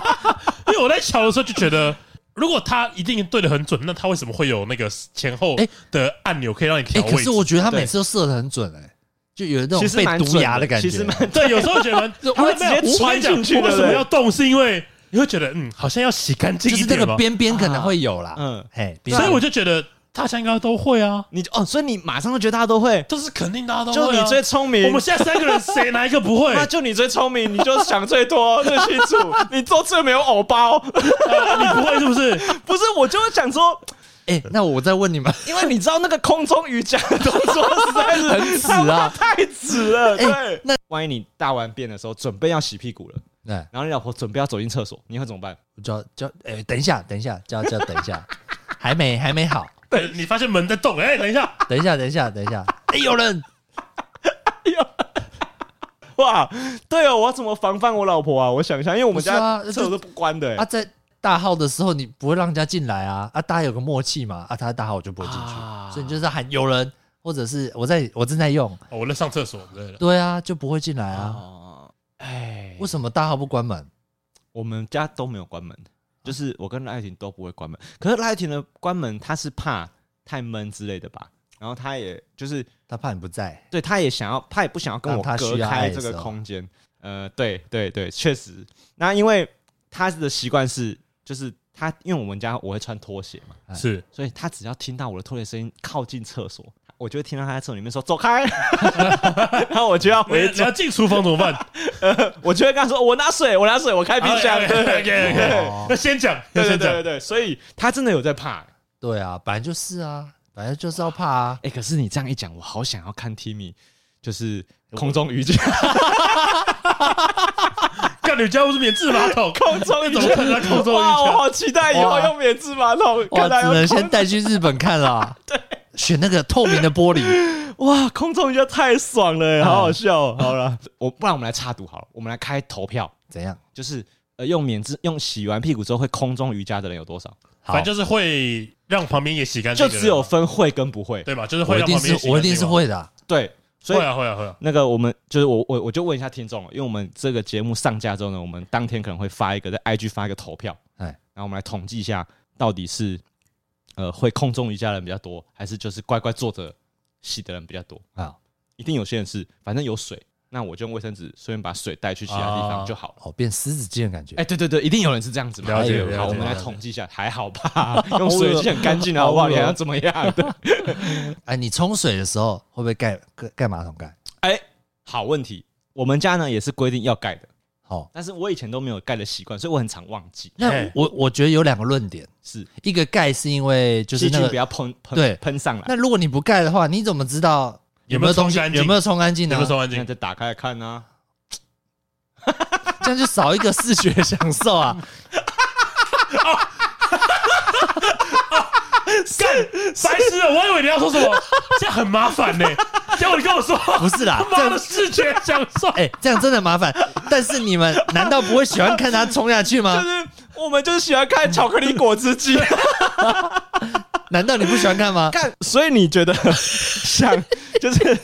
因为我在瞧的时候就觉得，如果他一定对的很准，那他为什么会有那个前后的按钮可以让你调位？可是我觉得他每次都射的很准哎，就有那种被毒牙的感觉。其实蛮对，有时候觉得 他会直接穿进去。为什么要动？是因为你会觉得嗯，好像要洗干净就是，那个边边可能会有啦。嗯，嘿，所以我就觉得。大家应该都会啊，你哦，所以你马上就觉得大家都会，这是肯定大家都会。就你最聪明，我们现在三个人谁哪一个不会？那就你最聪明，你就想最多最清楚，你做最没有偶包，你不会是不是？不是，我就会想说，哎，那我再问你们，因为你知道那个空中瑜伽的动作实在是 很耻啊，太耻了。对，那万一你大完便的时候准备要洗屁股了，对，然后你老婆准备要走进厕所，你会怎么办？叫叫，哎，等一下，等一下，叫叫等一下，还没还没好。对，你发现门在动，哎，等一下，等一下，等一下，等一下，哎，有人，有，哇，对哦，我要怎么防范我老婆啊？我想一下，因为我们家厕所都不关的，啊，在大号的时候你不会让人家进来啊，啊，大家有个默契嘛，啊，他在大号我就不会进去，所以你就是喊有人，或者是我在我正在用，我在上厕所，之类的，对啊，就不会进来啊，哎，为什么大号不关门？我们家都没有关门。就是我跟赖婷都不会关门，可是赖婷的关门，他是怕太闷之类的吧？然后他也就是他怕你不在，对，他也想要，他也不想要跟我隔开这个空间。呃，对对对，确实。那因为他的习惯是，就是他因为我们家我会穿拖鞋嘛，是，所以他只要听到我的拖鞋声音靠近厕所。我就会听到他在厕所里面说“走开”，然后我就要回，你要进厨房怎么办？呃，我就会跟他说：“我拿水，我拿水，我开冰箱。”对对对，那先讲，对对对对，所以他真的有在怕。对啊，本来就是啊，本来就是要怕啊。哎，可是你这样一讲，我好想要看 Timmy，就是空中瑜伽。看你家不是免治马桶，空中你怎么看他空中瑜伽？我好期待以后用免治马桶。哇，只能先带去日本看啦。对。选那个透明的玻璃，哇，空中瑜伽太爽了，好好笑哦。好了，我不然我们来插赌好了，我们来开投票，怎样？就是呃，用免治用洗完屁股之后会空中瑜伽的人有多少？反正就是会让旁边也洗干净，就只有分会跟不会，对吧？就是会让旁边洗，我一定是会的，对，所以会啊会啊会啊。那个我们就是我我我就问一下听众，因为我们这个节目上架之后呢，我们当天可能会发一个在 IG 发一个投票，哎，然后我们来统计一下到底是。呃，会空中瑜伽的人比较多，还是就是乖乖坐着洗的人比较多啊？一定有些人是，反正有水，那我就用卫生纸顺便把水带去其他地方就好了。哦，变湿纸巾的感觉。哎，对对对，一定有人是这样子。了解。好，我们来统计一下，还好吧？用水就很干净了，好不好？你还要怎么样？哎，你冲水的时候会不会盖盖盖马桶盖？哎，好问题。我们家呢也是规定要盖的。哦，但是我以前都没有盖的习惯，所以我很常忘记。那我我觉得有两个论点，是一个盖是因为就是那个不要喷喷对喷上来。那如果你不盖的话，你怎么知道有没有东西有没有冲干净？有没有冲干净？再打开来看呢？这样就少一个视觉享受啊。干白痴了，我以为你要说什么，这样很麻烦呢。结果你跟我说不是啦，妈的视觉享受，哎，这样真的麻烦。但是你们 难道不会喜欢看他冲下去吗？就是我们就是喜欢看巧克力果汁机。难道你不喜欢看吗？看，所以你觉得 想就是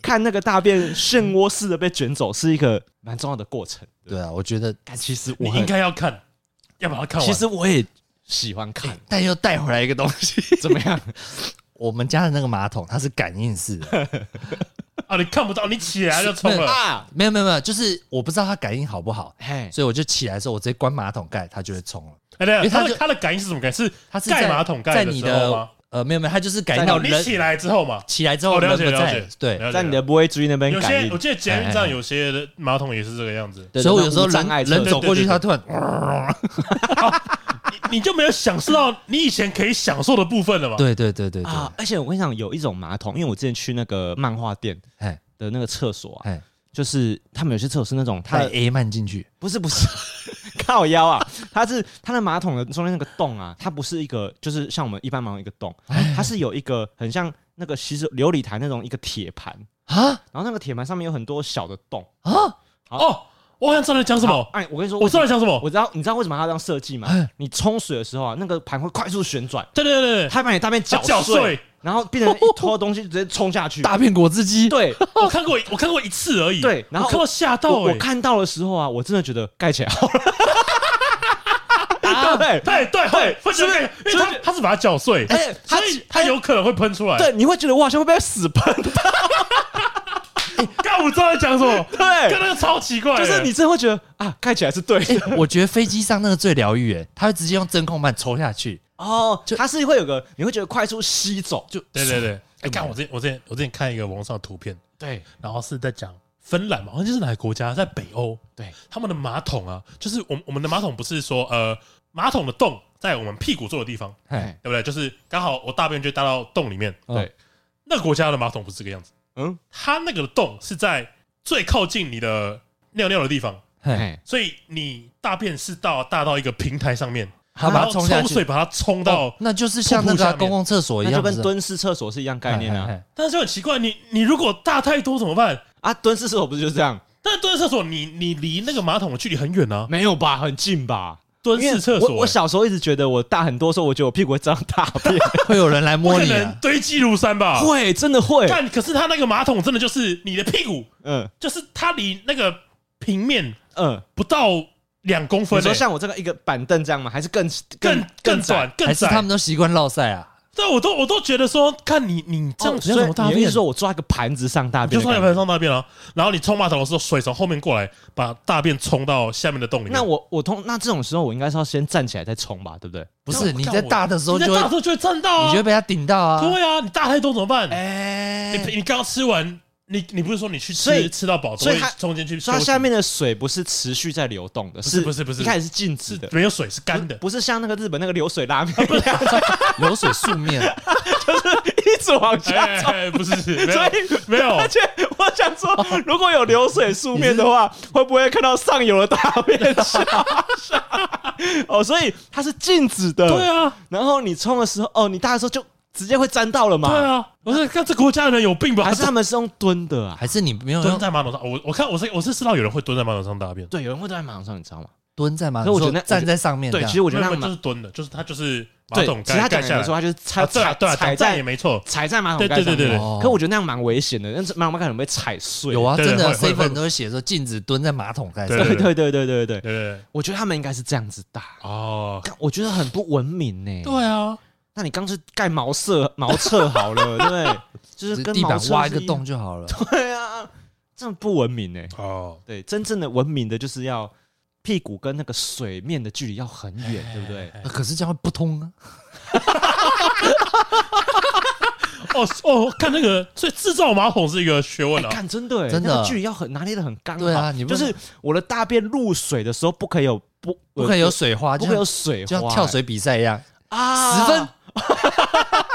看那个大便漩涡似的被卷走是一个蛮重要的过程。对啊，我觉得其实你应该要看，要把它看完。其实我也。喜欢看，但又带回来一个东西，怎么样？我们家的那个马桶它是感应式的 啊，你看不到，你起来就冲了。啊？没有没有没有，就是我不知道它感应好不好，嘿。所以我就起来的时候，我直接关马桶盖，它就会冲了。哎，对，它的它的感应是什么感应？是它是盖马桶盖在你的呃，没有没有，它就是感应到你起来之后嘛，起来之后了解了解，对，在你的不会注意那边有些我记得捷运站有些的马桶也是这个样子，所以我有时候人人走过去，它突然。你就没有享受到你以前可以享受的部分了吗？对对对对啊！而且我跟你讲，有一种马桶，因为我之前去那个漫画店哎的那个厕所啊，就是他们有些厕所是那种它 A 慢进去，不是不是。靠腰啊，它是它的马桶的中间那个洞啊，它不是一个就是像我们一般马桶一个洞，它是有一个很像那个洗手琉璃台那种一个铁盘。啊，然后那个铁盘上面有很多小的洞。啊，哦。我好像知道你讲什么。哎，我跟你说，我知道你讲什么。我知道，你知道为什么他这样设计吗？你冲水的时候啊，那个盘会快速旋转。对对对对，它把你大便搅碎，然后变成一坨东西直接冲下去。大便果汁机。对，我看过，我看过一次而已。对，然后看到吓到。我看到的时候啊，我真的觉得盖起来好了。对对对对，不是因为它它是把它搅碎，所以它有可能会喷出来。对，你会觉得哇，好像会被死喷。刚我知道在讲什么，对，跟那个超奇怪，就是你真的会觉得啊，看起来是对的。我觉得飞机上那个最疗愈，哎，他会直接用真空棒抽下去，哦，就它是会有个，你会觉得快速吸走，就对对对。哎，看我之前我之前我之前看一个网上的图片，对，然后是在讲芬兰嘛，好像就是哪个国家，在北欧，对，他们的马桶啊，就是我我们的马桶不是说呃，马桶的洞在我们屁股坐的地方，对不对？就是刚好我大便就搭到洞里面，对，那个国家的马桶不是这个样子。嗯，它那个洞是在最靠近你的尿尿的地方，嘿，所以你大便是到大到一个平台上面，它把它冲下去，水把它冲到，那就是像那个公共厕所一样，就跟蹲式厕所是一样概念啊。但是就很奇怪，你你如果大太多怎么办啊？蹲式厕所不是就是这样？但是蹲式厕所你你离那个马桶的距离很远呢？没有吧？很近吧？蹲式厕所，我小时候一直觉得我大很多时候，我觉得我屁股会长大便，会有人来摸你，堆积如山吧？会，真的会。但可是他那个马桶真的就是你的屁股，嗯，就是它离那个平面，嗯，不到两公分。你说像我这个一个板凳这样吗？还是更更更短？还是他们都习惯落塞啊？对，我都我都觉得说，看你你这样子怎么大便？你是说我抓一个盘子上大便？就抓一个盘子上大便啊，然后你冲马桶的时候，水从后面过来，把大便冲到下面的洞里面。那我我通那这种时候，我应该是要先站起来再冲吧，对不对？不是你在大的时候，你在大的时候就会站到，你就会被它顶到啊。对啊，你大太多怎么办？哎，你你刚吃完。你你不是说你去吃吃到饱，所以它中间去，所以它下面的水不是持续在流动的，是不是不是？一开始是静止的，没有水是干的，不是像那个日本那个流水拉面，流水素面，就是一直往下走，不是，所以没有。而且我想说，如果有流水素面的话，会不会看到上游的大便下？哦，所以它是静止的，对啊。然后你冲的时候，哦，你大的时候就。直接会沾到了吗？对啊，我是看这国家的人有病吧？还是他们是用蹲的啊？还是你没有蹲在马桶上？我我看我是我是知道有人会蹲在马桶上大便。对，有人会蹲在马桶上，你知道吗？蹲在马桶上，我觉得那站在上面。对，其实我觉得那就是蹲的，就是他就是马桶盖。其实他讲的说他就是踩踩踩在也没错，踩在马桶盖上面。对对对对。可我觉得那样蛮危险的，那马桶盖可能被踩碎。有啊，真的，seven 都会写说禁止蹲在马桶盖上。对对对对对对对。我觉得他们应该是这样子打哦，我觉得很不文明呢。对啊。那你刚是盖茅厕茅厕好了，对不对？就是跟地板挖一个洞就好了。对啊，这么不文明呢？哦，对，真正的文明的就是要屁股跟那个水面的距离要很远，对不对？可是这样会不通啊。哦哦，看那个，所以制造马桶是一个学问啊。看，真的，真的距离要很拿捏的很刚好。对啊，你就是我的大便入水的时候，不可以有不不可以有水花，不可以有水花，就像跳水比赛一样啊，十分。哈哈哈哈哈！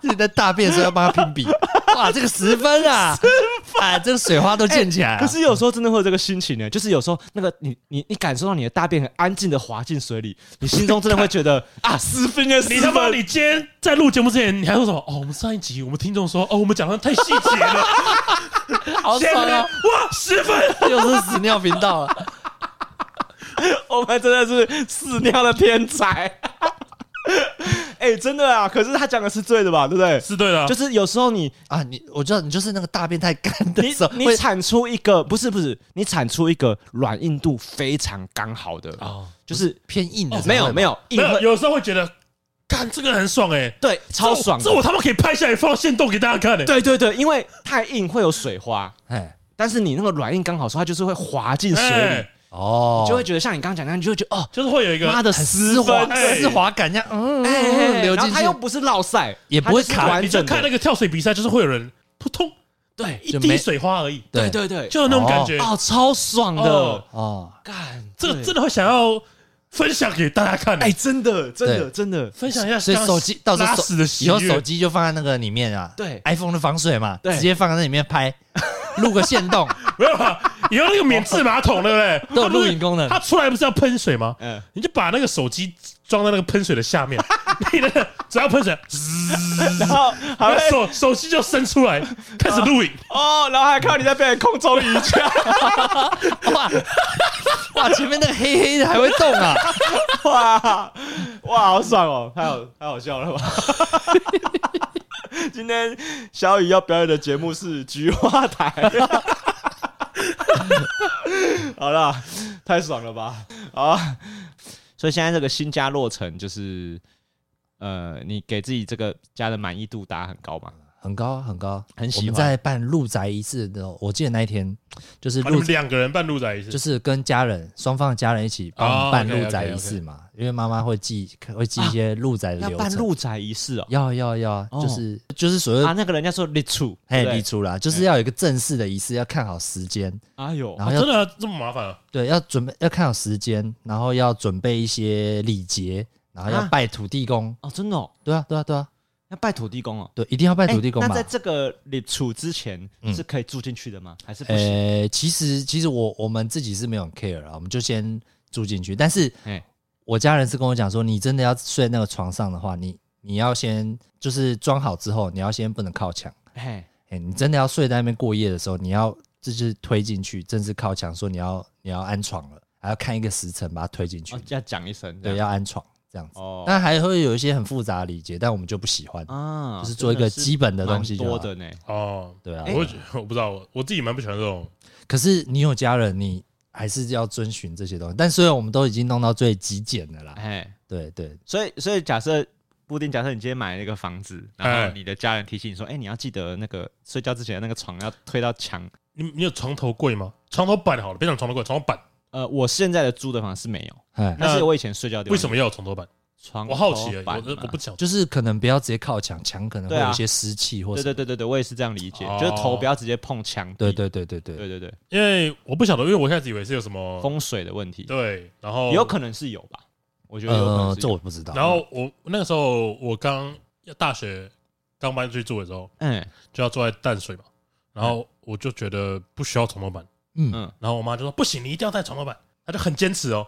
自己在大便的时候要帮他评比，哇，这个十分啊，十烦，这个水花都溅起来了。可是有时候真的会有这个心情呢，就是有时候那个你你你感受到你的大便很安静的滑进水里，你心中真的会觉得 啊，十分了，你他妈！你今天在录节目之前，你还说什么？哦，我们上一集我们听众说，哦，我们讲的太细节了，好爽啊！哇，十分，又是屎尿频道了。我们真的是屎尿的天才。哎、欸，真的啊！可是他讲的是对的吧？对不对？是对的、啊。就是有时候你啊，你我知道你就是那个大便太干的时候，你产出一个不是不是，你产出一个软硬度非常刚好的哦，就是偏硬的、哦。没有没有，没有，有时候会觉得，干这个很爽哎、欸，对，超爽这。这我他妈可以拍下来放线动给大家看的、欸。对对对，因为太硬会有水花，哎，但是你那个软硬刚好说，它就是会滑进水里。欸哦，就会觉得像你刚刚讲那样，你就会觉得哦，就是会有一个妈的丝滑丝滑感，这样嗯，流进去，它又不是落赛，也不会卡。你就看那个跳水比赛，就是会有人扑通，对，一滴水花而已，对对。对，就有那种感觉，哦，超爽的。哦，干，这个真的会想要分享给大家看，哎，真的真的真的。分享一下，所以手机到时候以后手机就放在那个里面啊，对，iPhone 的防水嘛，直接放在那里面拍。录个线洞，没有啊？以后那个免治马桶，对不对？都有录影功能。它出来不是要喷水吗？嗯，你就把那个手机装在那个喷水的下面，你那个只要喷水，然后好手手机就伸出来开始录影哦，然后还看到你在被空中瑜伽，哇哇，前面那个黑黑的还会动啊！哇哇，好爽哦，太好太好笑了吧？今天小雨要表演的节目是菊花台，好了，太爽了吧？啊，所以现在这个新家落成，就是呃，你给自己这个家的满意度打很高吗？很高很高，很喜欢。我们在办入宅仪式的时候，我记得那一天就是两个人办入宅仪式，就是跟家人双方的家人一起帮办入宅仪式嘛。因为妈妈会记会记一些入宅的流程。要办入宅仪式哦，要要要，就是就是所谓啊，那个人家说立出，嘿，立出啦，就是要有一个正式的仪式，要看好时间。哎呦，然后真的这么麻烦啊？对，要准备要看好时间，然后要准备一些礼节，然后要拜土地公。哦，真的？哦，对啊，对啊，对啊。要拜土地公哦，对，一定要拜土地公嘛。那在这个立储之前是可以住进去的吗？还是不行？呃，其实其实我我们自己是没有 care 啊，我们就先住进去。但是，我家人是跟我讲说，你真的要睡那个床上的话，你你要先就是装好之后，你要先不能靠墙。哎，你真的要睡在那边过夜的时候，你要就是推进去，正式靠墙，说你要你要安床了，还要看一个时辰把它推进去，要讲一声，对，要安床。这样子，但还会有一些很复杂的礼节，但我们就不喜欢啊，就是做一个基本的东西就好。多的呢，哦，对啊，我我不知道，我我自己蛮不喜欢这种。可是你有家人，你还是要遵循这些东西。但虽然我们都已经弄到最极简的啦，哎，对对，所以所以假设布丁，假设你今天买了一个房子，然后你的家人提醒你说，哎，你要记得那个睡觉之前的那个床要推到墙。你你有床头柜吗？床头板好了，别讲床头柜，床头板。呃，我现在的租的房是没有，但是我以前睡觉的地方。为什么要有床头板？床我好奇，我我不讲，就是 可能不要直接靠墙，墙可能会有一些湿气，或者对对对对对，我也是这样理解，就是头不要直接碰墙。对对对对对对对对，因为我不晓得，因为我一开始以为是有什么风水的问题，对，然后有可能是有吧，我觉得有可能，这我不知道。然后我那个时候我刚大学刚搬出去住的时候，嗯，就要住在淡水嘛，然后我就觉得不需要床头板，嗯嗯，然后我妈就说不行，你一定要带床头板，她就很坚持哦。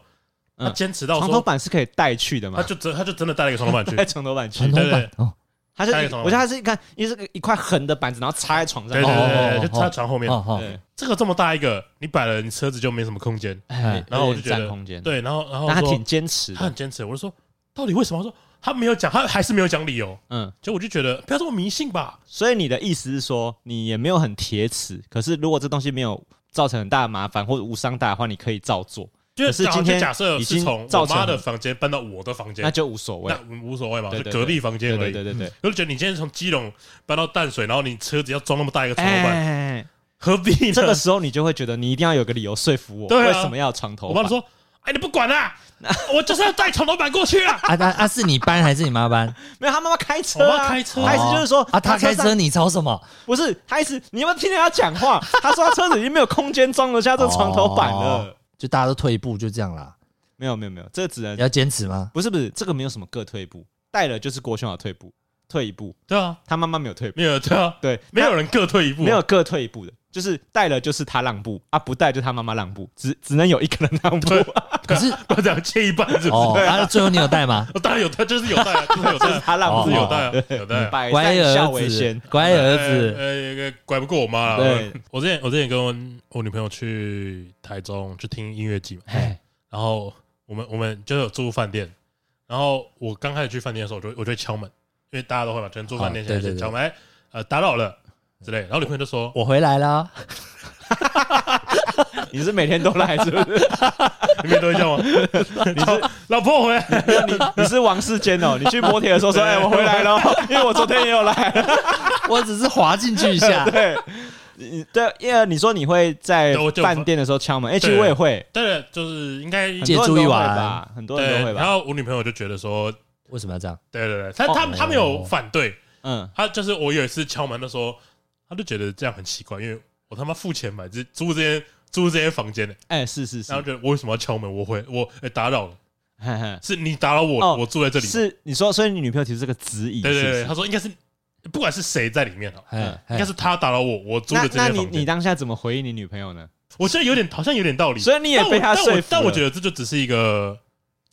她坚持到床头板是可以带去的嘛？他就真他就真的带了一个床头板去，带床头板去，对对哦，他是我觉得他是一看，因为是个一块横的板子，然后插在床上，对对对，就插在床后面。这个这么大一个，你摆了，你车子就没什么空间。然后我就觉得，对，然后然后他挺坚持，他很坚持。我就说，到底为什么？他说他没有讲，他还是没有讲理由。嗯，就我就觉得不要这么迷信吧。所以你的意思是说，你也没有很铁齿，可是如果这东西没有造成很大的麻烦或者无伤大的话，你可以照做。就是今天假设是从我妈的房间搬到我的房间，那就无所谓，那无所谓嘛，就隔壁房间而已。对对对，我就觉得你今天从基隆搬到淡水，然后你车子要装那么大一个床头板，何必呢？这个时候你就会觉得你一定要有个理由说服我，为什么要床头？我妈说：“哎，你不管啦，我就是要带床头板过去啊！” 啊啊啊！是你搬还是你妈搬？没有，他妈妈开车，我妈开车。他意思就是说啊，他开车，你吵什么？不是，他意思你有没有听见他讲话？他说他车子已经没有空间装得下这床头板了，就大家都退一步，就这样啦。没有没有没有，这个只能要坚持吗？不是不是，这个没有什么各退一步，带了就是郭兄要退步，退一步，对啊，他妈妈没有退步，没有对啊，对，没有人各退一步啊，没有各退一步的，就是带了就是他让步啊，不带就他妈妈让步，只只能有一个人让步。可是我只要切一半是不是？哦，然后最后你有带吗？我 当然有带，就是有带啊，就是有带啊，他让步是有带啊，有带乖善孝为儿先。子，，乖儿子，呃，拐不过我妈了。对。我之前我之前跟我我女朋友去台中去听音乐季嘛，哎，然后我们我们就有住饭店，然后我刚开始去饭店的时候，我就我就会敲门，因为大家都会嘛，可能住饭店先敲门，哎，呃，打扰了之类。然后女朋友就说，我回来了，你是每天都来是不是？你们都会叫我？你是老婆回来，你你是王世坚哦，你去摩铁的时候说，哎，我回来了，因为我昨天也有来。我只是滑进去一下，对，你对，因为你说你会在饭店的时候敲门，哎，其实我也会，对了，就是应该借住一晚吧，很多人都会，吧。然后我女朋友就觉得说，为什么要这样？对对对，他他他没有反对，嗯，他就是我有一次敲门的时候，他就觉得这样很奇怪，因为我他妈付钱买这租这间租这间房间。的，哎，是是是。然后，觉得我为什么要敲门？我会我哎打扰了，嘿嘿。是你打扰我，哦。我住在这里。是你说，所以你女朋友提出这个质疑，对对对，是不是她说应该是不管是谁在里面哦，哎，应该是他打扰我，我租的这那那你间房间。你当下怎么回应你女朋友呢？我觉得有点好像有点道理，所以你也被他说服但我但我觉得这就只是一个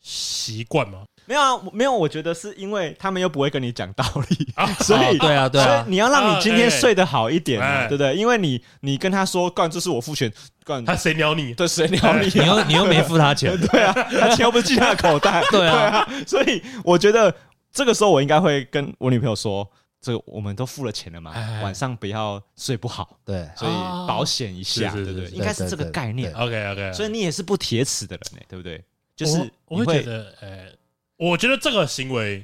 习惯嘛。没有啊，没有，我觉得是因为他们又不会跟你讲道理，啊 所以哦对啊对啊所以你要让你今天睡得好一点对不对？因为你你跟他说，干，这是我付钱，干，他谁鸟你？对谁鸟你 你啊？又你又没付他钱，对啊，他钱又不是进他的口袋，对啊啊，所以我觉得这个时候我应该会跟我女朋友说，这个我们都付了钱了嘛哎，晚上不要睡不好，对，所以保险一下，对不对？是应该是这个概念。OK OK，所以你也是不铁齿的人呢，对不对？就是你会觉得，呃，我觉得这个行为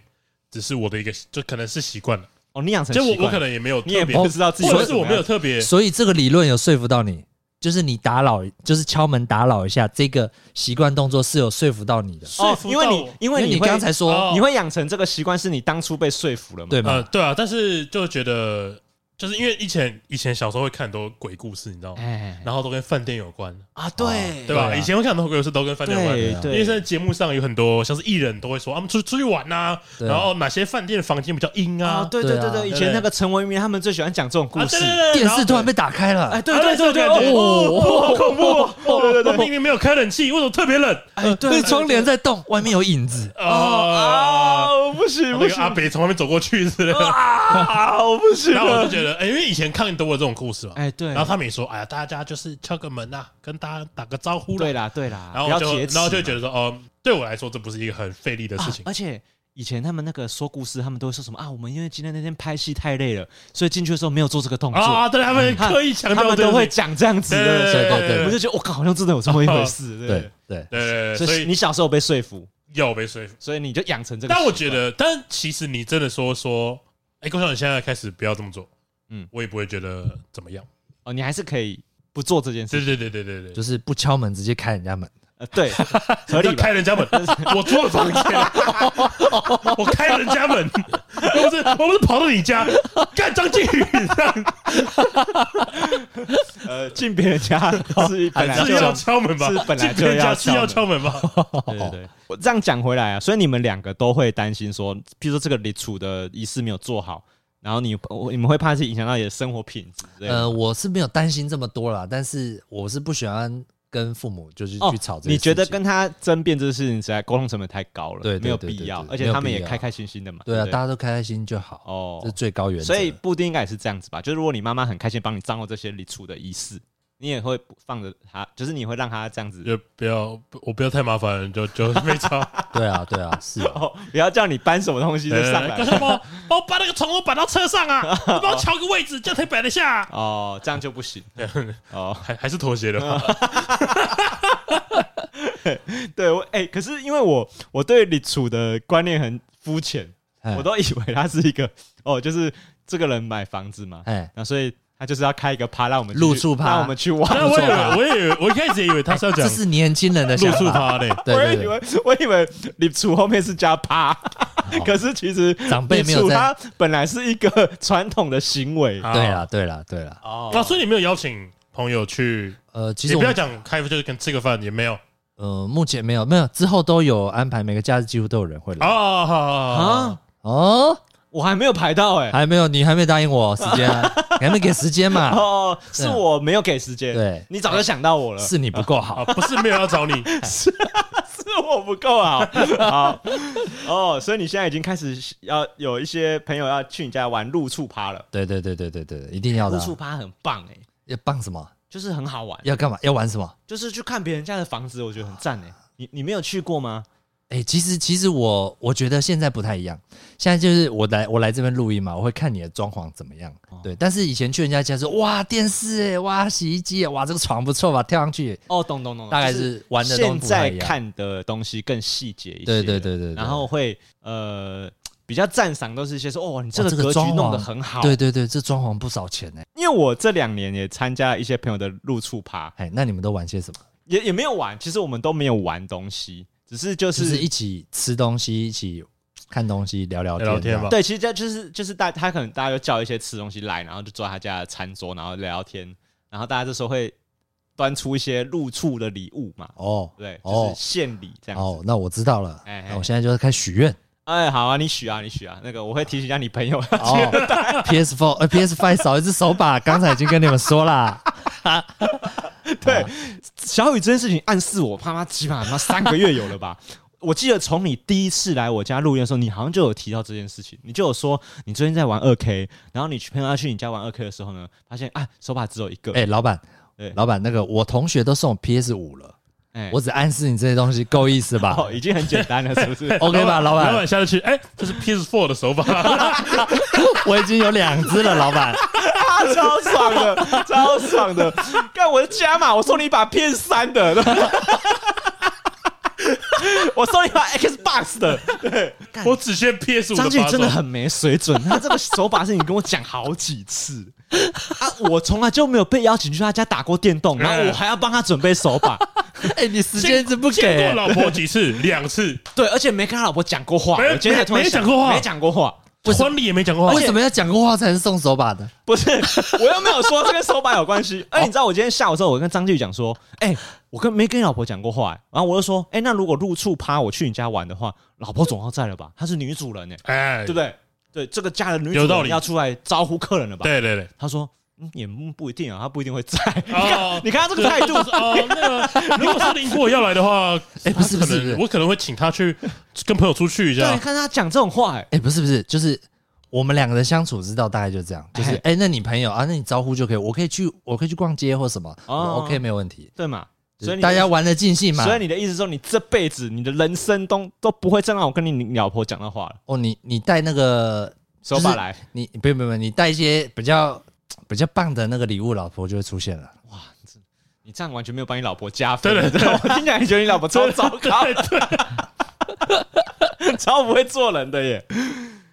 只是我的一个，就可能是习惯了。哦，你养成就我习惯我可能也没有你也特别，不知道自己或者是我没有特别，所以这个理论有说服到你，就是你打扰，就是敲门打扰一下，这个习惯动作是有说服到你的，说服因为你到我因为你因为你会刚才说哦你会养成这个习惯，是你当初被说服了嘛？对呃，吗？对啊，但是就觉得，就是因为以前以前小时候会看很多鬼故事，你知道吗？哎然后都跟饭店有关，啊，对对吧？以前会看很多鬼故事都跟饭店有关。因为在节目上有很多像是艺人都会说，啊，我们出出去玩呐，对啊然后哪些饭店的房间比较阴啊，啊？对对对对以前那个陈文明他们最喜欢讲这种故啊，事对，对对，电视突然被打，开了，哎，对啊对对对，这个感觉哦，哦，好恐怖哦！对对对我明明没有开冷气，为什么特别冷？哎，对那窗帘在动，外面有影子，啊，啊，不行不行那个阿北从外面走过去之类的，啊，我不行然后我就了，觉得，哎，因为以前看多了这种故事嘛，哎，对，然后他们也说，哎呀，大家就是敲个门呐，跟大家打个招呼对啦，啦对啦，然后就然后就觉得说，哦，对我来说这不是一个很费力的事情啊，而且以前他们那个说故事，他们都会说什么啊？我们因为今天那天拍戏太累了，所以进去的时候没有做这个动作。啊，对他们他刻意强调，他们都会讲这样子对的，对对对我就觉得我靠，好像真的有这么一回事，对对不对，对对，对？所以所以你小时候被说服，有被说服。所以你就养成这个习惯。但我觉得，但其实你真的说说，哎，郭少，你现在开始不要这么做，嗯。嗯，我也不会觉得怎么样。哦，你还是可以不做这件事。对情。对对对对对，就是不敲门直接开人家门，呃，对，合理吧？开人家门，我租了房间，我开人家门，我不是我不是跑到你家。干张靖宇这样，呃，进别人家是本来是要敲门吧？是本来就进别人家要是要敲敲门吧？对对对，我这样讲回来啊，所以你们两个都会担心说，譬如说这个立储的仪式没有做好，然后你我你们会怕是影响到你的生活品质。呃，我是没有担心这么多啦，但是我是不喜欢跟父母就是哦去吵这些你觉得跟他争辩这个事情，实在沟通成本太高了，对对没有必要，而且他们也开开心心的嘛。对啊，不大家都开开心就好，哦这是最高原则。所以布丁应该也是这样子吧？就是如果你妈妈很开心帮你张罗这些礼处的仪式，你也会放着他，就是你会让他这样子，就不要我不要太麻烦，就就没差。对啊，对啊，是啊 哦，不要叫你搬什么东西就上来高。少帮我帮我把那个宠物摆到车上啊，你帮我调个位置，这样才摆得下啊。哦，这样就不行。哦，还还是妥协的话，对我哎、可是因为我我对李楚的观念很肤浅，哎我都以为他是一个哦，就是这个人买房子嘛，哎，那所以他就是要开一个趴让我们去入住趴。让我们去玩。但我以为我也以为我一开始也以为他是要讲这是年轻人的露宿想法。趴。嘞，对对对，我以为我以为你处后面是加趴，可是其实长辈没有在礼处它本来是一个传统的行为。啊对啦，对啦，对啦。哦。那，所以你没有邀请朋友去，呃，其也不要讲开就是跟吃个饭也没有。呃，目前没有，没有，之后都有安排，每个假日几乎都有人会来。啊啊啊，哦，我还没有排到哎，还没有，你还没答应我时间，你还没给时间嘛？哦，是我没有给时间，对，你早就想到我了，是你不够好，不是没有要找你，是是我不够好，好哦，所以你现在已经开始要有一些朋友要去你家玩露处趴了，对对对对对对，一定要的，露处趴很棒哎，要棒什么？就是很好玩，要干嘛？要玩什么？就是去看别人家的房子，我觉得很赞哎，你你没有去过吗？哎、欸，其实其实我我觉得现在不太一样，现在就是我来我来这边录音嘛，我会看你的装潢怎么样，哦、对。但是以前去人家家说，哇，电视哎，哇，洗衣机，哇，这个床不错吧，跳上去。哦，懂懂懂，大概是玩的东西。现在看的东西更细节一些，对对对对，对。然后会呃比较赞赏，都是一些说，哦，你这个格局弄得很好。对对对，这装潢不少钱呢。因为我这两年也参加了一些朋友的入厝趴，哎，那你们都玩些什么？也也没有玩，其实我们都没有玩东西。只是就是，就是一起吃东西，一起看东西，聊聊天，聊天嘛。对，其实这就是就是大他可能大家就叫一些吃东西来，然后就坐在他家的餐桌，然后聊聊天，然后大家这时候会端出一些入厝的礼物嘛。哦，对，就是献礼这样子。哦，那我知道了。哎，那我现在就是开始许愿。哎，好啊，你许啊，你许啊。那个我会提醒一下你朋友。哦，PS Four，呃，PS Five 少一只手把，刚才已经跟你们说了。对，小雨这件事情暗示我，他妈起码他妈三个月有了吧？我记得从你第一次来我家录音的时候，你好像就有提到这件事情，你就有说你最近在玩二 K，然后你朋友要去你家玩二 K 的时候呢，发现啊手把只有一个。哎，老板，对，老板，那个我同学都送 PS 五了，哎，我只暗示你这些东西够意思吧？哦，已经很简单了，是不是？OK 吧，老板，老板下去，哎，这是 PS Four 的手法，我已经有两只了，老板。超爽的，超爽的！干我的加码，我送你一把 PS 三的，我送你一把 Xbox 的。对，我只限 PS 五。张俊真的很没水准，他这个手法是你跟我讲好几次 啊，我从来就没有被邀请去他家打过电动，然后我还要帮他准备手把。哎、欸，你时间一直不给、欸？见过老婆几次？两次。对，而且没跟他老婆讲过话。没，今天没讲过话，没讲过话。婚礼也没讲过话，为什么要讲过话才是送手把的？不是，我又没有说这跟手把有关系。哎，你知道我今天下午的时候，我跟张继宇讲说，哎，我跟没跟你老婆讲过话，然后我就说，哎，那如果入厝趴我去你家玩的话，老婆总要在了吧？她是女主人哎，哎，对不对？对，这个家的女主人要出来招呼客人了吧？对对对，他说。也不一定啊，他不一定会在。你看，你看他这个态度。哦，那个，如果是林过要来的话，哎，不是不是，我可能会请他去跟朋友出去一下。对，看他讲这种话，哎，不是不是，就是我们两个人相处之道大概就这样，就是哎，那你朋友啊，那你招呼就可以，我可以去，我可以去逛街或什么，OK，没有问题，对嘛？所以大家玩的尽兴嘛。所以你的意思说，你这辈子你的人生都都不会再让我跟你老婆讲那话了。哦，你你带那个手把来，你不用不用，你带一些比较。比较棒的那个礼物，老婆就会出现了。哇，你这样完全没有帮你老婆加分。对对对，我听起来你觉得你老婆超糟糕，超不会做人的耶。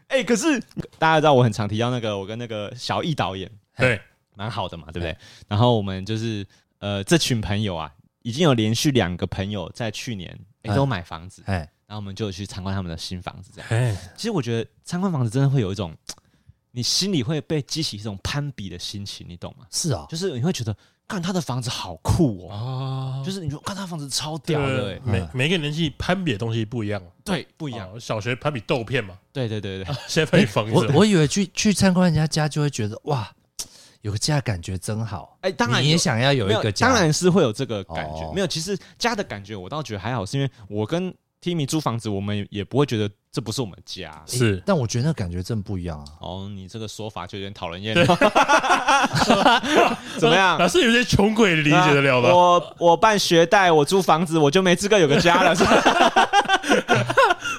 哎，可是大家知道我很常提到那个，我跟那个小易导演，对，蛮好的嘛，对不对？然后我们就是呃，这群朋友啊，已经有连续两个朋友在去年都买房子，哎，然后我们就去参观他们的新房子，这样。其实我觉得参观房子真的会有一种。你心里会被激起一种攀比的心情，你懂吗？是啊，就是你会觉得，看他的房子好酷哦，就是你说看他房子超屌的，每每个年纪攀比的东西不一样，对，不一样。小学攀比豆片嘛，对对对对，现在攀比房子。我我以为去去参观人家家就会觉得哇，有个家感觉真好。哎，当然你也想要有一个家，当然是会有这个感觉。没有，其实家的感觉我倒觉得还好，是因为我跟 Timmy 租房子，我们也不会觉得。这不是我们家，是，但我觉得那感觉真不一样啊。哦，你这个说法就有点讨人厌。怎么样？老是有些穷鬼理解得了的。我我办学贷，我租房子，我就没资格有个家了。是吧？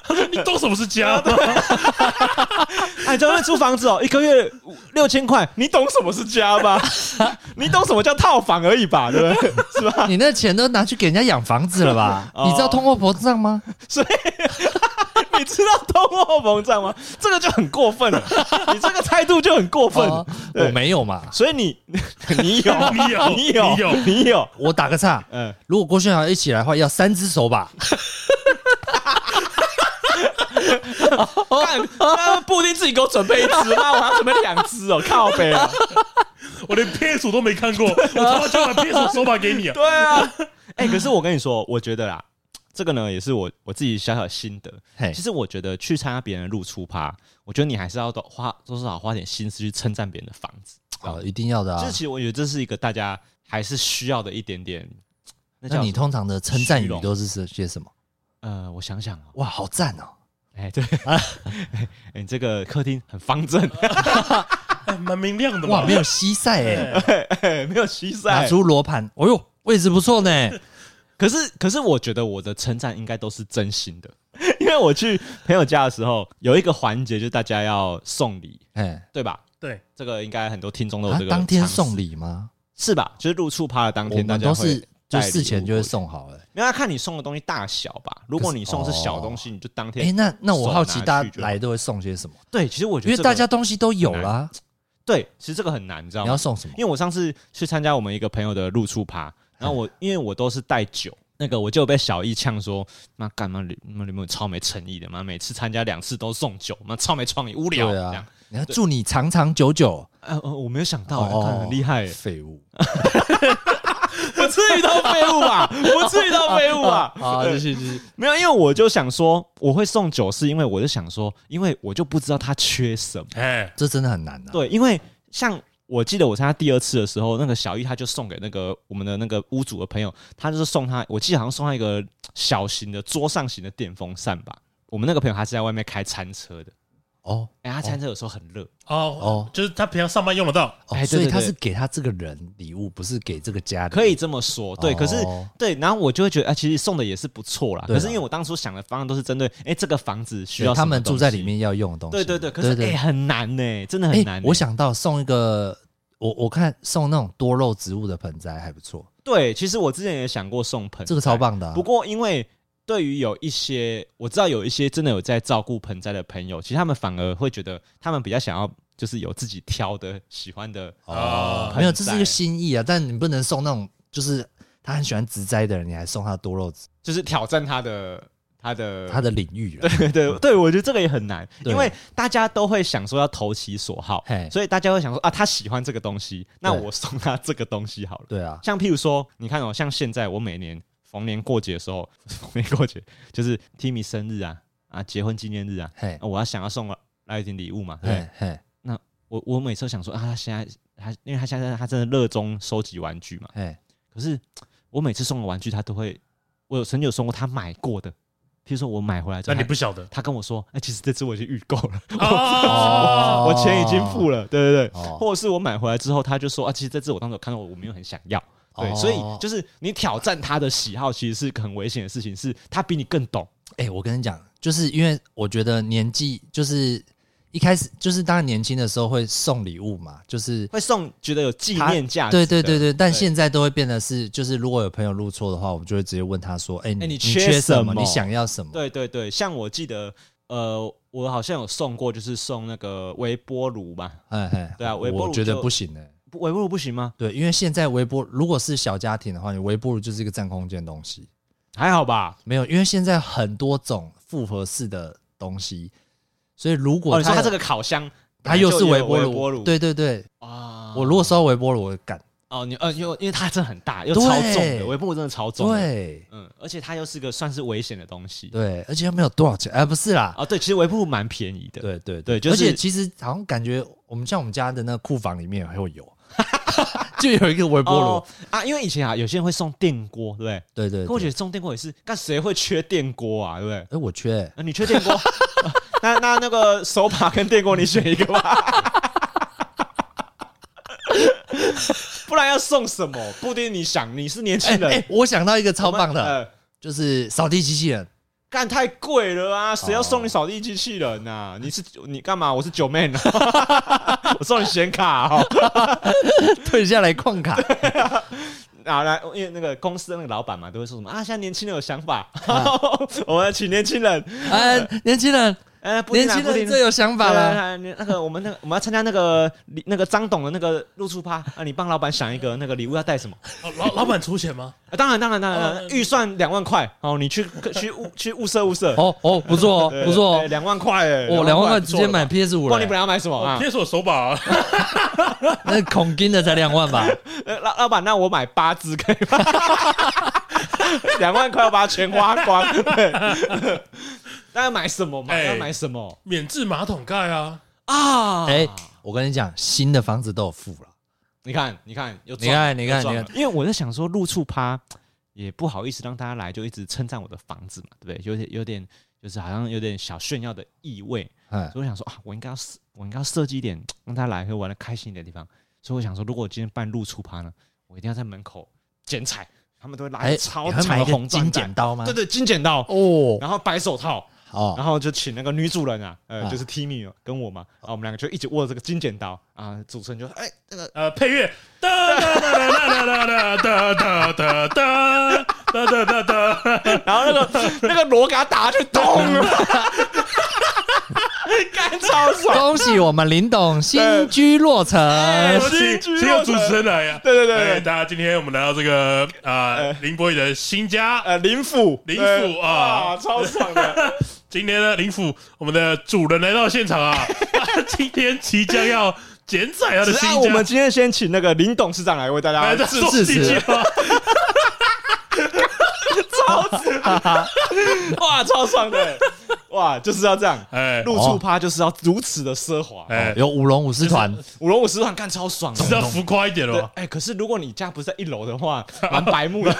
他说：“你懂什么是家吗？” 哎，这边租房子哦，一个月六千块，你懂什么是家吗？你懂什么叫套房而已吧？对不对？是吧？你那钱都拿去给人家养房子了吧？你知道通货膨胀吗？所以。你知道通货膨胀吗？这个就很过分了，你这个态度就很过分。我没有嘛，所以你你有你有你有你有你有。我打个岔，嗯，如果郭轩豪一起来的话，要三只手把。干，布丁自己给我准备一只吗？我还要准备两只哦，靠北啊！我连 PS 都没看过，我他妈就把 PS 手把给你啊！对啊，哎，可是我跟你说，我觉得啦。这个呢也是我我自己小小的心得。嘿其实我觉得去参加别人的露出趴，我觉得你还是要多花多少花点心思去称赞别人的房子。啊，一定要的啊这！其实我觉得这是一个大家还是需要的一点点。那你通常的称赞语都是些什么？呃，我想想啊，哇，好赞哦！哎，对，哎，你这个客厅很方正，哎，蛮明亮的嘛。哇，没有西晒哎，哎 没有西拿晒。出罗盘，哦呦，位置不错呢。可是，可是我觉得我的称赞应该都是真心的，因为我去朋友家的时候，有一个环节就是大家要送礼，哎，对吧？对，这个应该很多听众都有这个。啊当天送礼吗？是吧？就是入处趴的当我天，大们都家会是就礼事前就会送好了。没有要看你送的东西大小吧。如果你送的是小东西，你就当天。哎，那那我好奇，大家来都会送些什么？对，其实我觉得因为大家东西都有啦，对，其实这个很难，你知道吗？你要送什么？因为我上次去参加我们一个朋友的露处趴，然后我因为我都是带酒，那个我就被小易呛说，妈干嘛你妈你们超没诚意的，嘛每次参加两次都送酒，妈超没创意，无聊。对这样啊，你要祝你长长久久。呃呃，我没有想到，哦看很厉害，废物 不至于到废物吧？不至于到废物吧？啊！对继续继续。没有，因为我就想说，我会送酒，是因为我就想说，因为我就不知道他缺什么。哎，这真的很难的。对，因为像我记得我参加第二次的时候，那个小易他就送给那个我们的那个屋主的朋友，他就是送他，我记得好像送他一个小型的桌上型的电风扇吧。我们那个朋友他是在外面开餐车的，哦哎、他餐车有时候很热，哦哦哦，就是他平常上班用得到。哦，哎所以他是给他这个人礼物，不是给这个家里。可以这么说。对，可是哦对，然后我就会觉得，啊，其实送的也是不错啦。可是因为我当初想的方案都是针对，哎，这个房子需要对他们什么东住在里。面要用的东西。对对对，可是对哎，很难呢，真的很难。我想到送一个，我我看送那种多肉植物的盆栽还不错，对，其实我之前也想过送盆栽，这个超棒的啊。不过因为对于有一些我知道有一些真的有在照顾盆栽的朋友，其实他们反而会觉得他们比较想要就是有自己挑的喜欢的哦，盆没有，这是一栽个心意啊。但你不能送那种就是他很喜欢植栽的人，你还送他多肉植，就是挑战他的他的他的领域了。对对 对，我觉得这个也很难，因为大家都会想说要投其所好嘿，所以大家会想说啊，他喜欢这个东西，那我送他这个东西好了。对啊，像譬如说，你看哦，像现在我每年逢年过节的时候，逢年过节就是 Timmy 生日啊啊，结婚纪念日啊，嘿啊，我要想要送来一点礼物嘛，对不对嘿？嘿我我每次都想说啊，他现在他因为他现在他真的热衷收集玩具嘛，嘿，可是我每次送的玩具他都会，我有曾经有送过他买过的，譬如说我买回来之那后，那你不晓得他跟我说，哎，其实这次我已经预购了，哦我钱已经付了，对对对，哦或者是我买回来之后，他就说啊，其实这次我当时有看到我，我没有很想要。对，哦所以就是你挑战他的喜好，其实是很危险的事情，是他比你更懂。哎，我跟你讲，就是因为我觉得年纪就是一开始就是当然年轻的时候会送礼物嘛，就是会送觉得有纪念价。对对对对，但对现在都会变得是，就是如果有朋友入错的话，我们就会直接问他说：“哎、你你缺缺什么？你想要什么？”对对对，像我记得，呃，我好像有送过，就是送那个微波炉吧。哎哎，对啊微波炉我觉得不行哎、不微波炉不行吗？对，因为现在微波如果是小家庭的话，你微波炉就是一个占空间东西，还好吧。没有，因为现在很多种复合式的东西，所以如，果它你说它这个烤箱，它又是微波炉，对对对，啊，我如果收微波炉，我会干。哦，你呃，因为因为它真的很大，又超重的，微波炉真的超重。对嗯，而且它又是个算是危险的东西。对，而且又没有多少钱，哎、不是啦，啊，对，其实微波炉蛮便宜的。对对对就是而且其实好像感觉我们像我们家的那个库房里面还会有，就有一个微波炉、哦啊，因为以前啊，有些人会送电锅，对不对？对对对。可我觉得送电锅也是，但谁会缺电锅啊？对不对？哎、我缺、欸，啊，你缺电锅，那那那个手把跟电锅，你选一个吧。不然要送什么？布丁，你想，你是年轻人，哎、我想到一个超棒的，呃就是扫地机器人。干太贵了啊！谁要送你扫地机器人呐、啊？你是你干嘛？我是九妹呢，我送你显卡哦。退下来矿卡，啊，来，因为那个公司的那个老板嘛，都会说什么啊？现在年轻人有想法，我们请年轻人。哎、年轻人，呃，不定年轻啊不定人最有想法了。了。那个我们那个 我们要参加那个那个张董的那个露出趴啊，你帮老板想一个那个礼物要带什么？哦老老板出钱吗？啊，当然当然当然，哦预算两万块哦，你去 去物去物色物色。哦哦，不错哦，不错哦。两万块哎，哦，两万块直接买 PS 五了然你本。来要买什么？PS 五手把啊，那孔金的才两万吧？呃老老板，那我买八只可以吗？两万块要把它全花光。对，大家买什么嘛？要买什么？免治马桶盖啊！啊！哎，我跟你讲，新的房子都有附了。你看，你看，你看，你看，你看，因为我在想说，露处趴也不好意思让大家来，就一直称赞我的房子嘛，对不对？有点，有点，就是好像有点小炫耀的意味。所以我想说啊，我应该要设，我应该要设计一点让大家来会玩的开心一点的地方。所以我想说，如果我今天办露处趴呢，我一定要在门口剪彩，他们都会拿超长的红金剪刀吗？对对，金剪刀哦，然后白手套。哦，然后就请那个女主人啊，呃，就是 Timmy 跟我嘛，然后我们两个就一直握着这个金剪刀啊，主持人就哎，那个呃配乐，哒哒哒哒哒哒哒哒哒哒哒哒，然后那个 那个锣给他打去咚，干超爽！恭喜我们林董新居落成，新居落成，主持人来呀！对对对，大家今天我们来到这个啊林博宇的新家，呃林府。林府啊，超爽的。今天呢，林府我们的主人来到现场啊，今天即将要剪彩他的新家。我们今天先请那个林董事长来为大家致辞。超 哇，超爽的。哇，就是要这样。哎，露处趴就是要如此的奢华。哎，有舞龙舞狮团，舞龙舞狮团干超爽，是要浮夸一点哦。哎，可是如果你家不是在一楼的话，蛮白目的，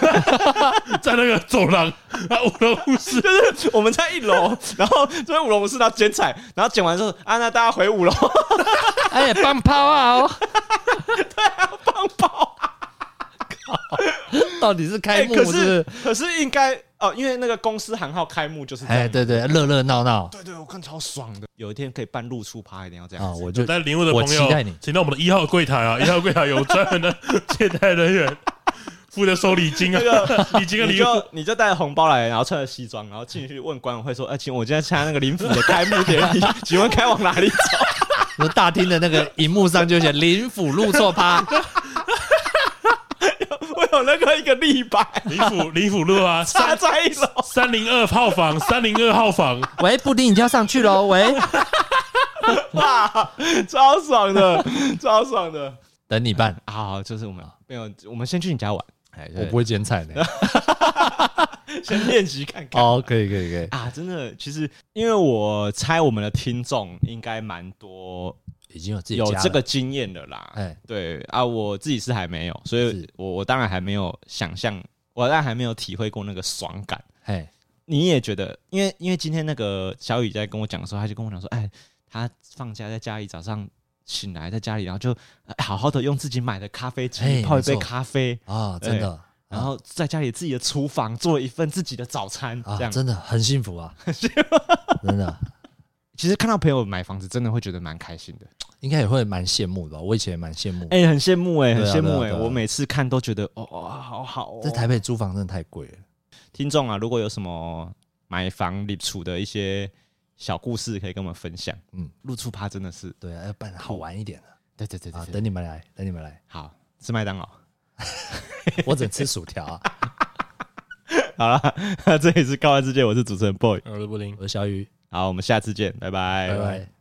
在那个走廊啊，舞龙舞狮。就是我们在一楼，然后这边舞龙舞狮要剪彩，然后剪完之后啊，那大家回五楼，哎，放炮啊，对啊，放炮。到底是开幕是，可是？可是应该哦，因为那个公司行号开幕就是哎，对对，热热闹闹，对对，我看超爽的。有一天可以办路处趴，一定要这样啊！我就带礼物的朋友，请到我们的一号柜台啊，一号柜台有专门的 接待人员，负责收礼金啊，礼金啊，你就你就带红包来，然后穿着西装，然后进去问管委会说：“哎，请我今天参加那个林府的开幕典礼，请问开往哪里走？”那大厅的那个荧幕上就写“林府路错趴”。有那个一个立牌，林府 林府路啊，插在一楼三零二号房，三零二号房。喂，布丁，你就要上去喽？喂，哇，超爽的，超爽的，等你办。好，就是我们没有，我们先去你家玩。哎，我不会剪彩的，先练习看看。哦，可以，可以，可以啊！真的，其实因为我猜我们的听众应该蛮多。已经有自己有这个经验了啦，哎，对啊，我自己是还没有，所以我我当然还没有想象，我当然还没有体会过那个爽感。哎，你也觉得，因为因为今天那个小雨在跟我讲的时候，他就跟我讲说，哎，他放假在家里，早上醒来在家里，然后就好好的用自己买的咖啡机泡一杯咖啡。啊，真的，然后在家里自己的厨房做一份自己的早餐，这样。真的很幸福啊，真的。其实看到朋友买房子，真的会觉得蛮开心的，应该也会蛮羡慕的吧。我以前也蛮羡慕，哎，很羡慕，哎，很羡慕，哎，我每次看都觉得，哦，好好。在台北租房真的太贵了。听众啊，如果有什么买房立储的一些小故事，可以跟我们分享。嗯，路处趴真的是，对啊，要办好玩一点的。对对对对，等你们来，等你们来。好，吃麦当劳，我只吃薯条啊。好了，这里是高玩世界，我是主持人 boy，我是布林，我是小雨。好，我们下次见，拜拜，拜拜。